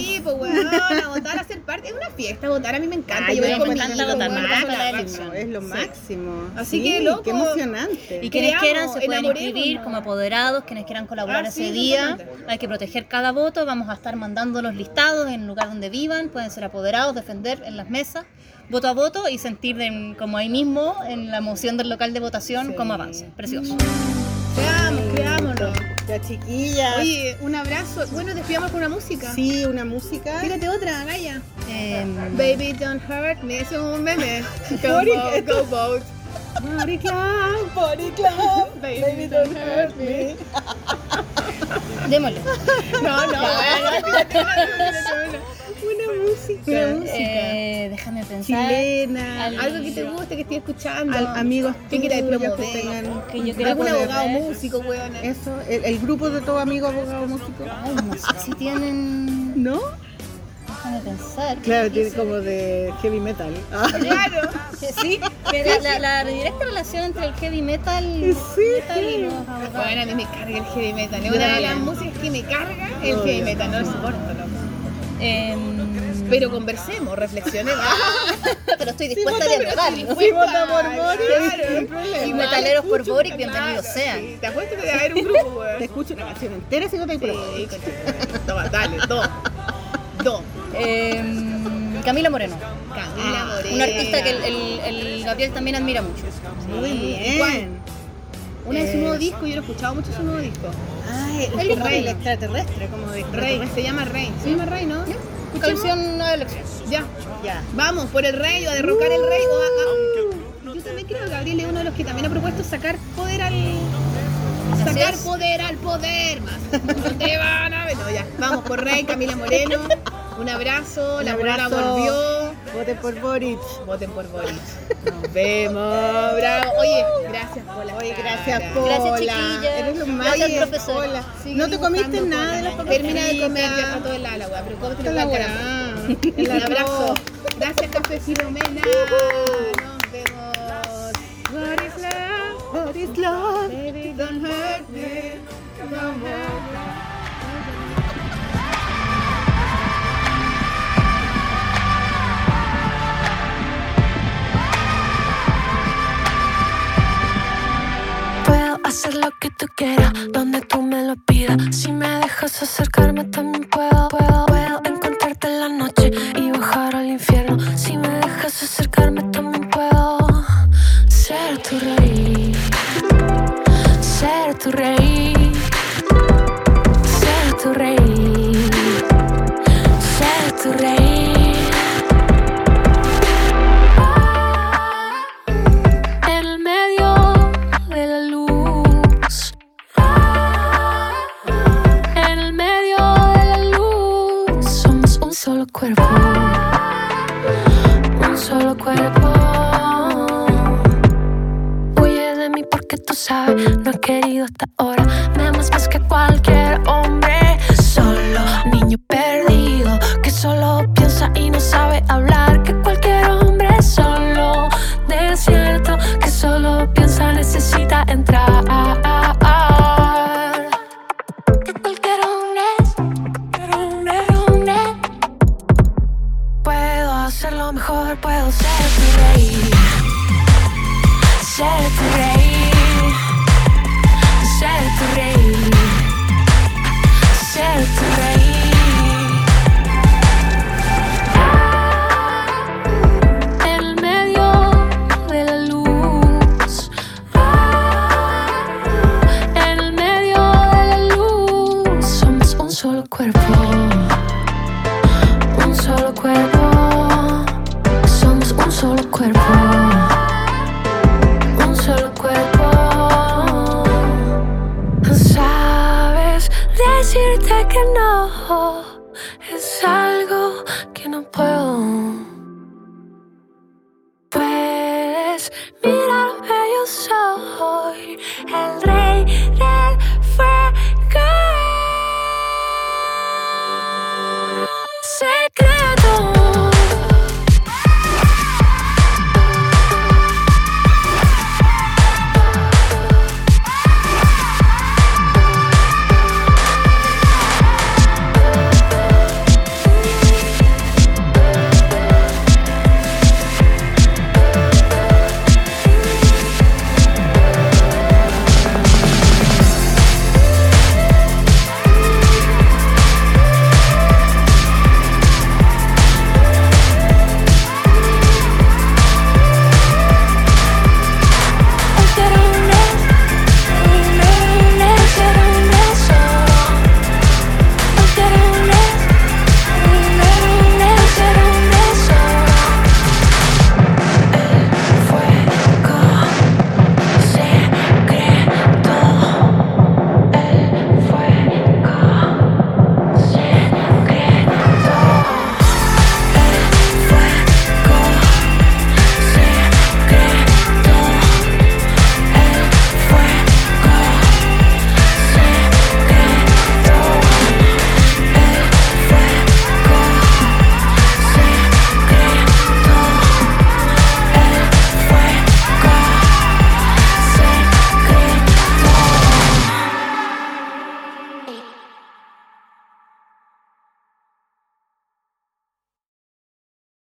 sí, pues weón, a votar, a ser parte, es una fiesta, votar a mí me encanta, Ay, yo voy me con mi encanta hijo, votar. No, es lo Sí. máximo. Así Sí, que, loco, Qué emocionante. Y quienes Creamos, quieran se pueden inscribir como apoderados, quienes quieran colaborar Ah, sí, ese día. Hay que proteger cada voto, vamos a estar mandando los listados en el lugar donde vivan, pueden ser apoderados, defender en las mesas, voto a voto y sentir de- como ahí mismo en la moción del local de votación Sí. cómo avanza. Precioso. Creamos, creámonos. La chiquilla. Oye, un abrazo. Bueno, despidamos con una música. Sí, una música. Tírate otra, Gaya. Em, Baby, don't hurt me. Eso es un meme. Go, boat, go boat. Body Club, Body Club, baby don't hurt me. démosle. No, no. una. Una música. Una música. Eh, déjame pensar. Chilena. Al- Algo que te guste, que estés escuchando. Al- amigos que tuyos que promover. tengan que yo Algún abogado músico, weón. Eso, el, el grupo de todos amigos abogados músicos. Ay, no sé si tienen. ¿No? Déjame pensar. Claro, tiene como de heavy metal. Ah, Claro. Sí, pero la, la, directa relación entre el heavy metal, Sí, metal y sí. los abogados. Bueno, a mí me carga el heavy metal. Es una de las músicas que me carga el heavy metal. No lo soporto, loco. Em, Pero conversemos, reflexionemos. pero estoy dispuesta a vota, dialogar. ¿no? sí, vota por Boric, claro. problema. Y Metaleros por Boric, bienvenidos claro, sean. sí. Te apuesto que debe haber un grupo, Te escucho una canción entera si no te Sí, sí. Toma, dale, dos. Dos. Em, Camila Moreno, Camila Ah, Morena. una artista que el, el- el Gabriel también admira mucho. Muy bien. Una de su Eh, nuevo disco, yo lo he escuchado mucho su nuevo disco. Ay, el, El el rey. rey extraterrestre, como de Rey, se llama Rey. Se llama Rey, ¿no? Canción a elección. Ya. Ya. Vamos, por el rey o a derrocar el rey o a... a- Yo también creo que Gabriel es uno de los que también ha propuesto sacar poder al... Sacar poder al poder más. ¿Dónde van a ver? No, ya. Vamos por Rey, Camila Moreno. Un abrazo, la abrazo. volvió. Voten por Boric. Voten por Boric. Nos vemos. Bravo. Oye, gracias por la Oye, gracias, Pola. Gracias, chiquilla. Eres lo más. Gracias. Pola. No te comiste nada de la las Termina de comer, ya está todo helado la weá, pero cómete la weá. El abrazo. Gracias, Café Filomena. Nos vemos. What is love? What is love? Baby, don't hurt me. No more. Hacer lo que tú quieras, donde tú me lo pidas. Si me dejas acercarme, también puedo. Puedo, puedo encontrarte en la noche y bajar al infierno. Si me dejas acercarme, también puedo ser tu rey. Ser tu rey. Tú sabes, no he querido hasta ahora. Me amas más que cualquier hombre. Solo niño perdido que solo piensa y no sabe hablar.